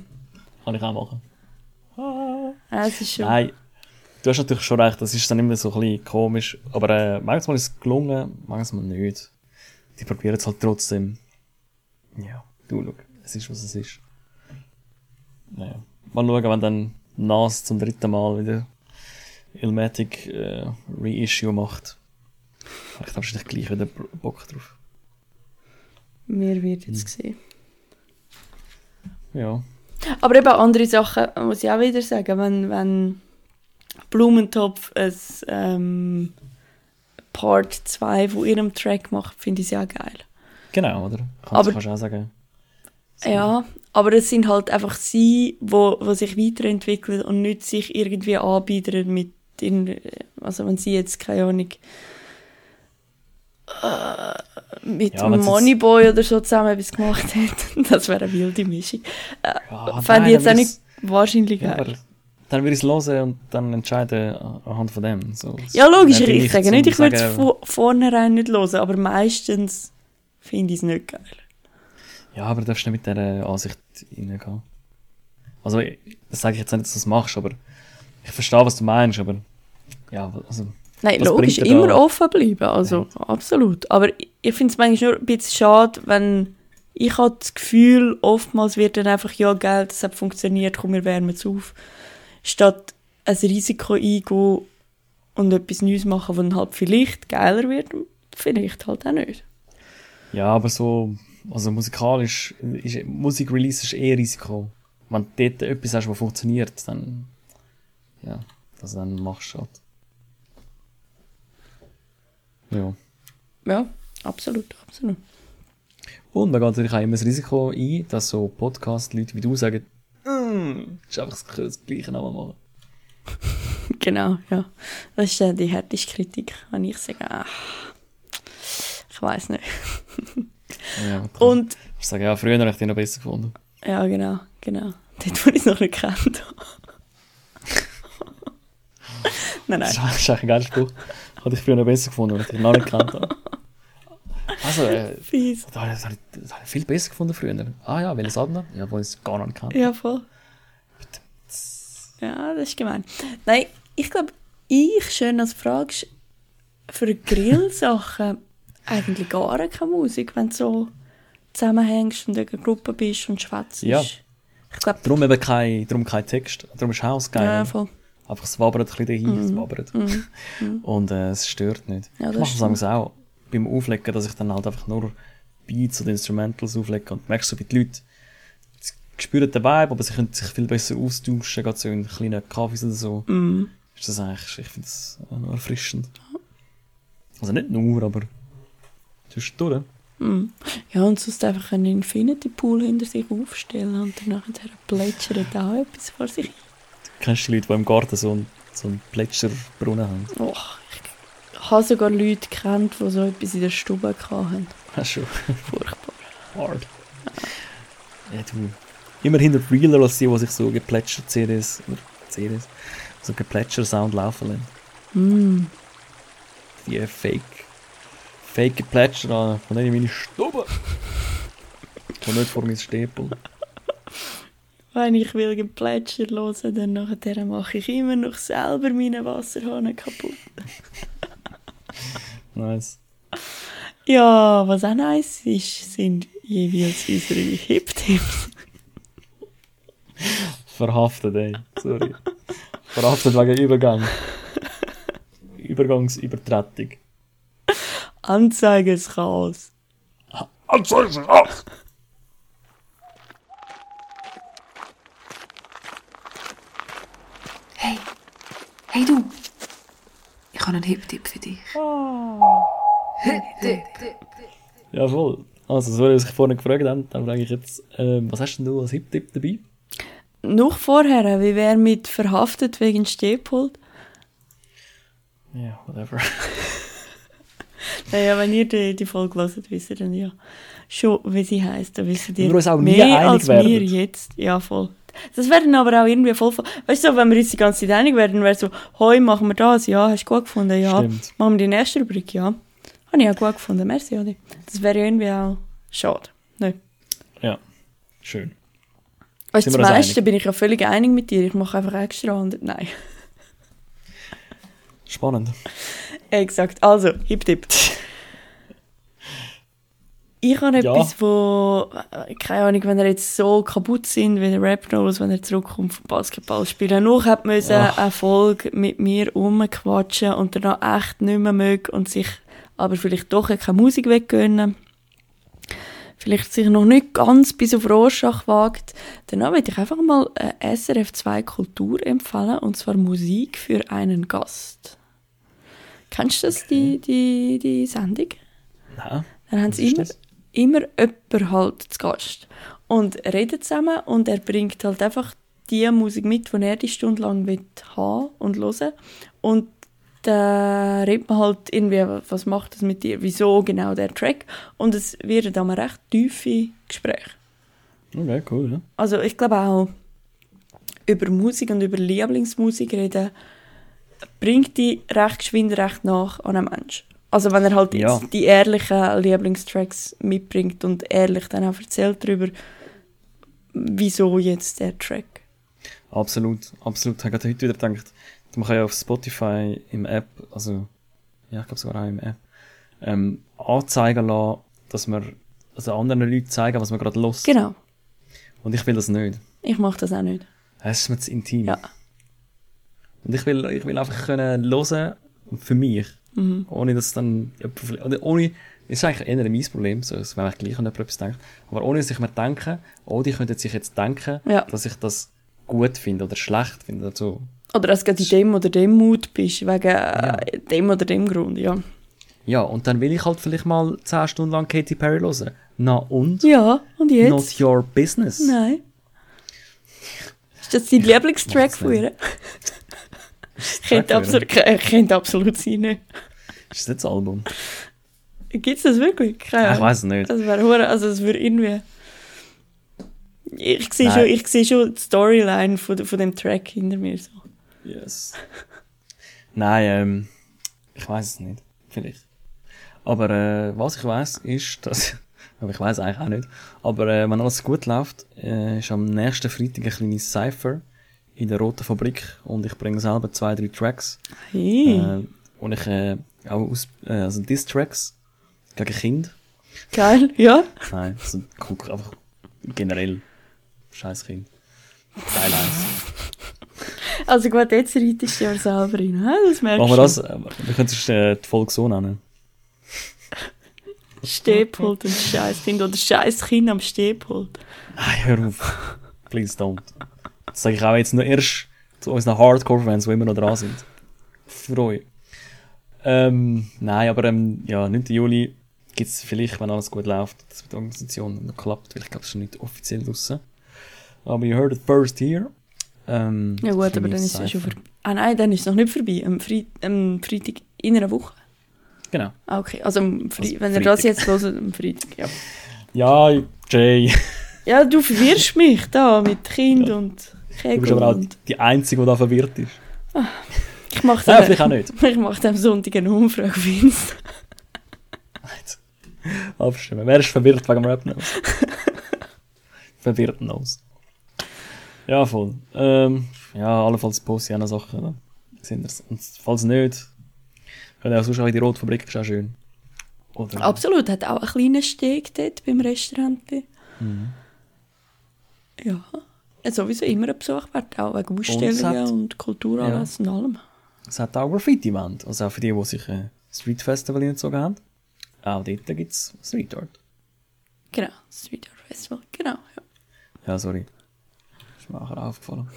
Kann ich auch machen. Ja, es ist schon... Nein, du hast natürlich schon recht, das ist dann immer so ein bisschen komisch. Aber äh, manchmal ist es gelungen, manchmal nicht. Die probieren es halt trotzdem. Ja, du schau, es ist, was es ist. Naja. Mal schauen, wenn dann NAS zum dritten Mal wieder Ilmatic äh, Reissue macht. Habe ich wahrscheinlich gleich wieder Bock drauf. Wir werden Hm. jetzt sehen. Ja. Aber eben andere Sachen muss ich auch wieder sagen, wenn, wenn Blumentopf ein ähm, Part 2 von ihrem Track macht, finde ich es ja geil. Genau, oder? Kannst, Aber- kannst du auch sagen. Ja, aber es sind halt einfach sie, wo, wo sich weiterentwickeln und nicht sich irgendwie anbieten mit den, also wenn sie jetzt keine Ahnung äh, mit Ja, Moneyboy oder so zusammen etwas gemacht hätten, das wäre eine wilde Mischung. Äh, Ja, Fände ich jetzt auch nicht wahrscheinlich Ja, geil. dann würde ich es hören und dann entscheiden an- anhand von dem. So, Ja, logisch, ich sage nicht, ich würde es von vornherein nicht hören, aber meistens finde ich es nicht geil. Ja, aber du darfst nicht mit dieser Ansicht reingehen. Also, das sage ich jetzt nicht, dass du das machst, aber ich verstehe, was du meinst, aber ja, also, Nein, Was logisch, immer da- offen bleiben, also absolut. Aber ich- finde es manchmal nur ein bisschen schade, wenn ich habe das Gefühl, oftmals wird dann einfach, ja, Geld, das hat funktioniert, komm, wir wärmen es auf. Statt ein Risiko eingehen und etwas Neues machen, das dann halt vielleicht geiler wird, vielleicht halt auch nicht. Ja, aber so, also musikalisch, ist, Musikrelease ist eh Risiko. Wenn du dort etwas hast, was funktioniert, dann, ja, also dann machst du halt. Ja. Ja, absolut, absolut. Und man geht natürlich auch immer das Risiko ein, dass so Podcast-Leute wie du sagen, mm, ist einfach das, das gleiche nochmal machen. Genau, ja. Das ist äh, die härteste Kritik, wenn ich sage, ah, ich weiß nicht. Ja, und Und, ich sage, ja, früher habe ich den noch besser gefunden. ja, genau, genau. Dort, wo ich es noch nicht kennt habe. nein, Das nein. ist ist eigentlich ein geiler Spruch. Hatte ich früher noch besser gefunden, weil ich dich noch nicht gekannt habe. Also, äh, Fies. das habe ich, das habe ich, das habe ich viel besser gefunden früher. Ah ja, welches Album? Ja, wo ich es gar nicht kannte. Ja, voll. Ja, das ist gemein. Nein, ich glaube, ich schön als fragst, für Grillsachen eigentlich gar keine Musik, wenn du so zusammenhängst und in einer Gruppe bist und schwätzt. Ja. Ich glaube, Darum eben kein, darum kein Text. Darum ist Haus geil. ja, voll. Einfach es wabert ein bisschen dahin, es wabert. Und äh, es stört nicht. Ja, das ich mache manchmal auch beim Auflegen, dass ich dann halt einfach nur Beats oder Instrumentals auflege und merkst so, wie die Leute spüren den Vibe, aber sie können sich viel besser austauschen, gerade so in kleinen Kaffees oder so. Mhm. Ist das eigentlich, ich finde das noch erfrischend. Also nicht nur, aber zwischendurch. Ja, und sonst einfach einen Infinity Pool hinter sich aufstellen und dann nachher plätschert auch etwas vor sich. Kennst du Leute, die im Garten so einen, so einen Plätscherbrunnen haben? Oh, ich habe sogar Leute kennt, die so etwas in der Stube hatten. Hast du schon. Furchtbar. Hard. Ja, du. Immer hinter realer als die, die sich so geplätschert CDs, oder CDs, so geplätscher Sound laufen lassen. Mm. Die Fake, Fake geplätscher an, von denen meine Stube. Und nicht vor mein Stapel. Wenn ich will Geplätscher hören, dann nachher mache ich immer noch selber meine Wasserhahn kaputt. Nice. Ja, was auch nice ist, sind jeweils unsere Hip-Tipps. Verhaftet, ey. Sorry. Verhaftet wegen Übergang. Übergangsübertretung. Anzeigeschaos. Anzeigen auf! Hey, hey du. Ich habe einen Hip-Tipp für dich. Hip-Tipp. Ja, voll. Also, sorry, was ich vorhin gefragt habe, dann frage ich jetzt, ähm, was hast denn du als Hip-Tipp dabei? Noch vorher, wie wäre mit verhaftet wegen Stehpult? Ja, whatever. Naja, wenn ihr die, die Folge hört, wisst ihr dann ja schon, wie sie heisst. Dann wisst ihr Wenn wir uns auch mehr einig als werden. wir jetzt. Ja, voll. Das wäre dann aber auch irgendwie voll... Weißt du, wenn wir uns die ganze Zeit einig werden, wäre so, hoi, machen wir das, ja, hast du gut gefunden, ja. Stimmt. Machen wir die nächste Rubrik, ja. Habe ich auch gut gefunden, merci, Adi. Das wäre irgendwie auch schade. Nein. Ja, schön. Weißt du, zum meisten bin ich ja völlig einig mit dir. Ich mache einfach extra und nein. Spannend. Exakt. Also, Hip-Tipp. Ich habe Ja. etwas, wo, äh, keine Ahnung, wenn er jetzt so kaputt sind, wie der Rap Nose, wenn er zurückkommt vom Basketball spielen, noch hat müssen Ach. eine Folge mit mir rumquatschen und danach echt nicht mehr mögen und sich aber vielleicht doch keine Musik weggönnen. Vielleicht sich noch nicht ganz bis auf Rorschach wagt. Dann würde ich einfach mal äh, SRF 2 Kultur empfehlen, und zwar Musik für einen Gast. Kennst du das, die, die, die Sendung? Nein. Dann haben sie immer, das? Immer jemanden halt zu Gast. Und reden zusammen und er bringt halt einfach die Musik mit, die er die Stunde lang will haben und hören. Und dann redet man halt irgendwie, was macht das mit dir, wieso genau der Track. Und es werden dann recht tiefe Gespräche. Okay, cool, ja. Also ich glaube auch, über Musik und über Lieblingsmusik reden, bringt die recht geschwind recht nach an einen Mensch. Also wenn er halt Ja. jetzt die ehrlichen Lieblingstracks mitbringt und ehrlich dann auch erzählt darüber, wieso jetzt der Track. Absolut, absolut. Ich habe gerade heute wieder gedacht, man kann ja auf Spotify im App, also, ja, ich glaube sogar auch im App, ähm, anzeigen lassen, dass man, also anderen Leuten zeigen, was man gerade lost. Genau. Und ich will das nicht. Ich mache das auch nicht. Es ist mir zu intim. Ja. Und ich will, ich will einfach können hören, für mich. Mhm. Ohne dass dann, oder ohne, das ist eigentlich eher mein Problem, so, wenn ich gleich an etwas denke. Aber ohne dass ich mir denke, oh, die könnten sich jetzt denken, Ja. dass ich das gut finde oder schlecht finde oder so. Oder dass du in dem oder dem Mut bist, wegen äh, dem oder dem Grund, ja. Ja, und dann will ich halt vielleicht mal 10 Stunden lang Katy Perry hören. Na und? Ja, und jetzt? Not your business. Nein. Ist das dein Lieblingstrack von ihr? Könnte absolut, könnte absolut sein? Ist das nicht das Album? Gibt es das wirklich? Keine Ich Ahnung. weiß es nicht. Das wäre hure- also es würde irgendwie... Ich sehe schon, ich sehe schon die Storyline von, von dem Track hinter mir so. Yes. Nein, ähm, ich weiß es nicht. Vielleicht. Aber äh, was ich weiß ist, dass. Aber ich weiß eigentlich auch nicht. Aber äh, wenn alles gut läuft, äh, ist am nächsten Freitag ein kleines Cypher in der Roten Fabrik und ich bringe selber zwei, drei Tracks. Hey, Äh, und ich äh, auch aus, äh, also Diss-Tracks gegen Kind. geil, ja. Nein, also guck einfach generell. Scheiß Kind. Geil eins. Also gut, jetzt reitest du ja selber rein. Das merkst Machen wir das? Wir können es äh, die Folge so nennen. Stehpult und Scheißkind oder Scheißkind am Stehpult. Nein, hör auf. Please don't. Das sage ich auch jetzt nur erst zu unseren Hardcore-Fans, die immer noch dran sind. Für euch. Ähm, nein, aber ähm, ja, 9. Juli gibt es vielleicht, wenn alles gut läuft, dass mit der Organisation noch klappt, weil ich glaube, es ist noch nicht offiziell draussen. Aber you heard it first here. Ähm, Ja gut, aber dann ist es ja schon vorbei. Ah nein, dann ist es noch nicht vorbei. Am, Freit am Freitag in einer Woche. Genau. Ah, okay. Also, am Fre Also wenn ihr das jetzt hört, am Freitag, ja. Ja, Jay. Ja, du verwirrst mich da mit Kind und Du bist aber auch die Einzige, die da verwirrt ist. Ich mache Nein, vielleicht auch nicht. Ich mache am Sonntag eine Umfrage auf Insta. Abstimmen. Wer ist verwirrt wegen dem Rap Nose? verwirrt Nose. Ja, voll. Ähm, ja, allenfalls poste ich noch Sachen. Oder? Sind das? Und falls nicht, könnt ihr auch sonst auch in die Rotfabrik, ist auch schön. Oder, Absolut, hat auch einen kleinen Steg dort beim Restaurant. Mhm. Ja. Ja, sowieso immer ein Besuch wert, auch wegen Ausstellungen hat- und Kulturanlässe und allem. Es hat auch Graffiti-Wand. Also auch für die, die sich ein Street Festival hingezogen haben. Auch dort gibt es Street Art. Genau, Street Art Festival, genau. Ja. Ja, sorry. Ist mir auch aufgefallen.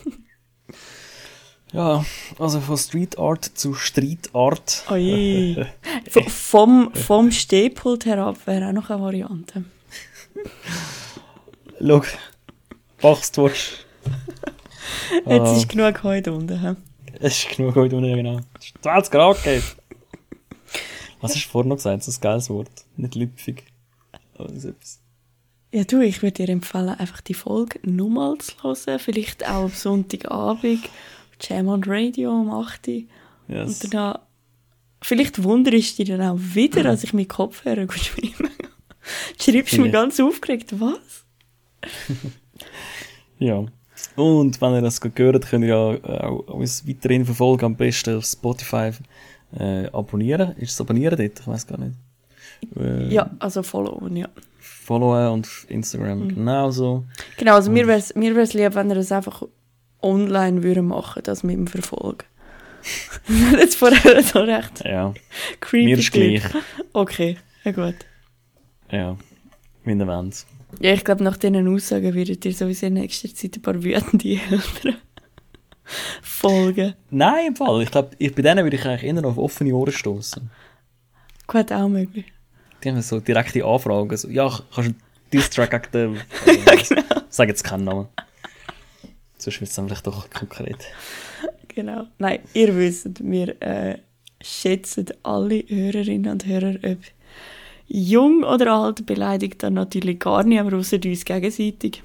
ja, also von Street Art zu Street Art. V vom, vom Stehpult herab wäre auch noch eine Variante. Schau, willst. Jetzt Ah. ist genug heute unten. hä? Es ist genug heute unten, genau. Es ist 20 Grad geht. Was hast du vorhin noch gesagt? So ein geiles Wort. Nicht lüpfig. Aber so etwas. Ja, du, ich würde dir empfehlen, einfach die Folge nochmal zu hören. Vielleicht auch am Sonntagabend. Jam on Radio um 8 Uhr. Yes. Und dann, vielleicht wunderst du dich dann auch wieder, als ich mit Kopfhörer schreibe. Schreibst du mir ganz aufgeregt, was? Ja. Und wenn ihr das gehört, könnt ihr ja äh, auch uns weiterhin verfolgen. Am besten auf Spotify äh, abonnieren. Ist es abonnieren dort? Ich weiß gar nicht. Äh, Ja, also followen, ja. Followen und auf Instagram genauso. Genau, also mir wäre es mir wär's lieb, wenn ihr das einfach online würden machen, das mit dem Verfolgen. Jetzt vorher so recht Ja. creepy. Mir ist gleich. Okay, ja gut. Ja. Wie ihr wollt. Ja, ich glaube, nach diesen Aussagen werdet ihr sowieso in nächster Zeit ein paar wütende Eltern folgen. Nein, im Fall. Ich glaube, ich, bei denen würde ich eigentlich eher auf offene Ohren stoßen. Gut, auch möglich. Die haben so direkte Anfragen. So, ja, kannst du dieses Track gegen den... genau. Sag jetzt keinen Namen. Sonst wird es dann vielleicht doch konkret. Genau. Nein, ihr wisst, wir äh, schätzen alle Hörerinnen und Hörer, ob jung oder alt, beleidigt dann natürlich gar nicht, aber außer uns gegenseitig.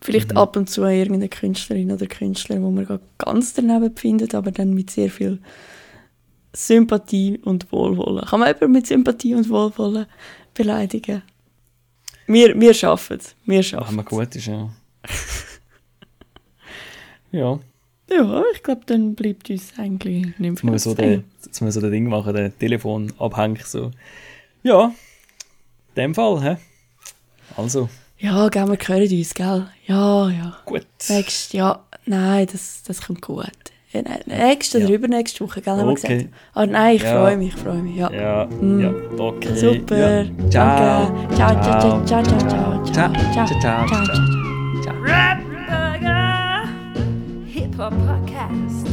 Vielleicht ab und zu irgendeine Künstlerin oder Künstler, wo man ganz daneben findet, aber dann mit sehr viel Sympathie und Wohlwollen. Kann man jemanden mit Sympathie und Wohlwollen beleidigen? Wir, wir schaffen es. Wir Wenn schaffen man gut ist, ja. ja. Ja, ich glaube, dann bleibt uns eigentlich nicht mehr Jetzt muss man so den Ding machen, den Telefon abhängen, so. Ja. In dem Fall, hä? Also, Ja, gell, wir hören uns, gell? Ja, ja. gut. Sagst, ja, nein, das, das kommt gut. Ja, nein, nächste oder Ja. übernächste Woche, gell, haben wir Okay. gesagt. Ah, nein, ich Ja. freue mich, ich freue mich, ja. Ja, Mm. ja, okay. Super. Ja. Ciao. Danke. Ciao, ciao, ciao, ciao, ciao, ciao, Ciao, ciao, ciao, ciao, ciao. Hip Hop Podcast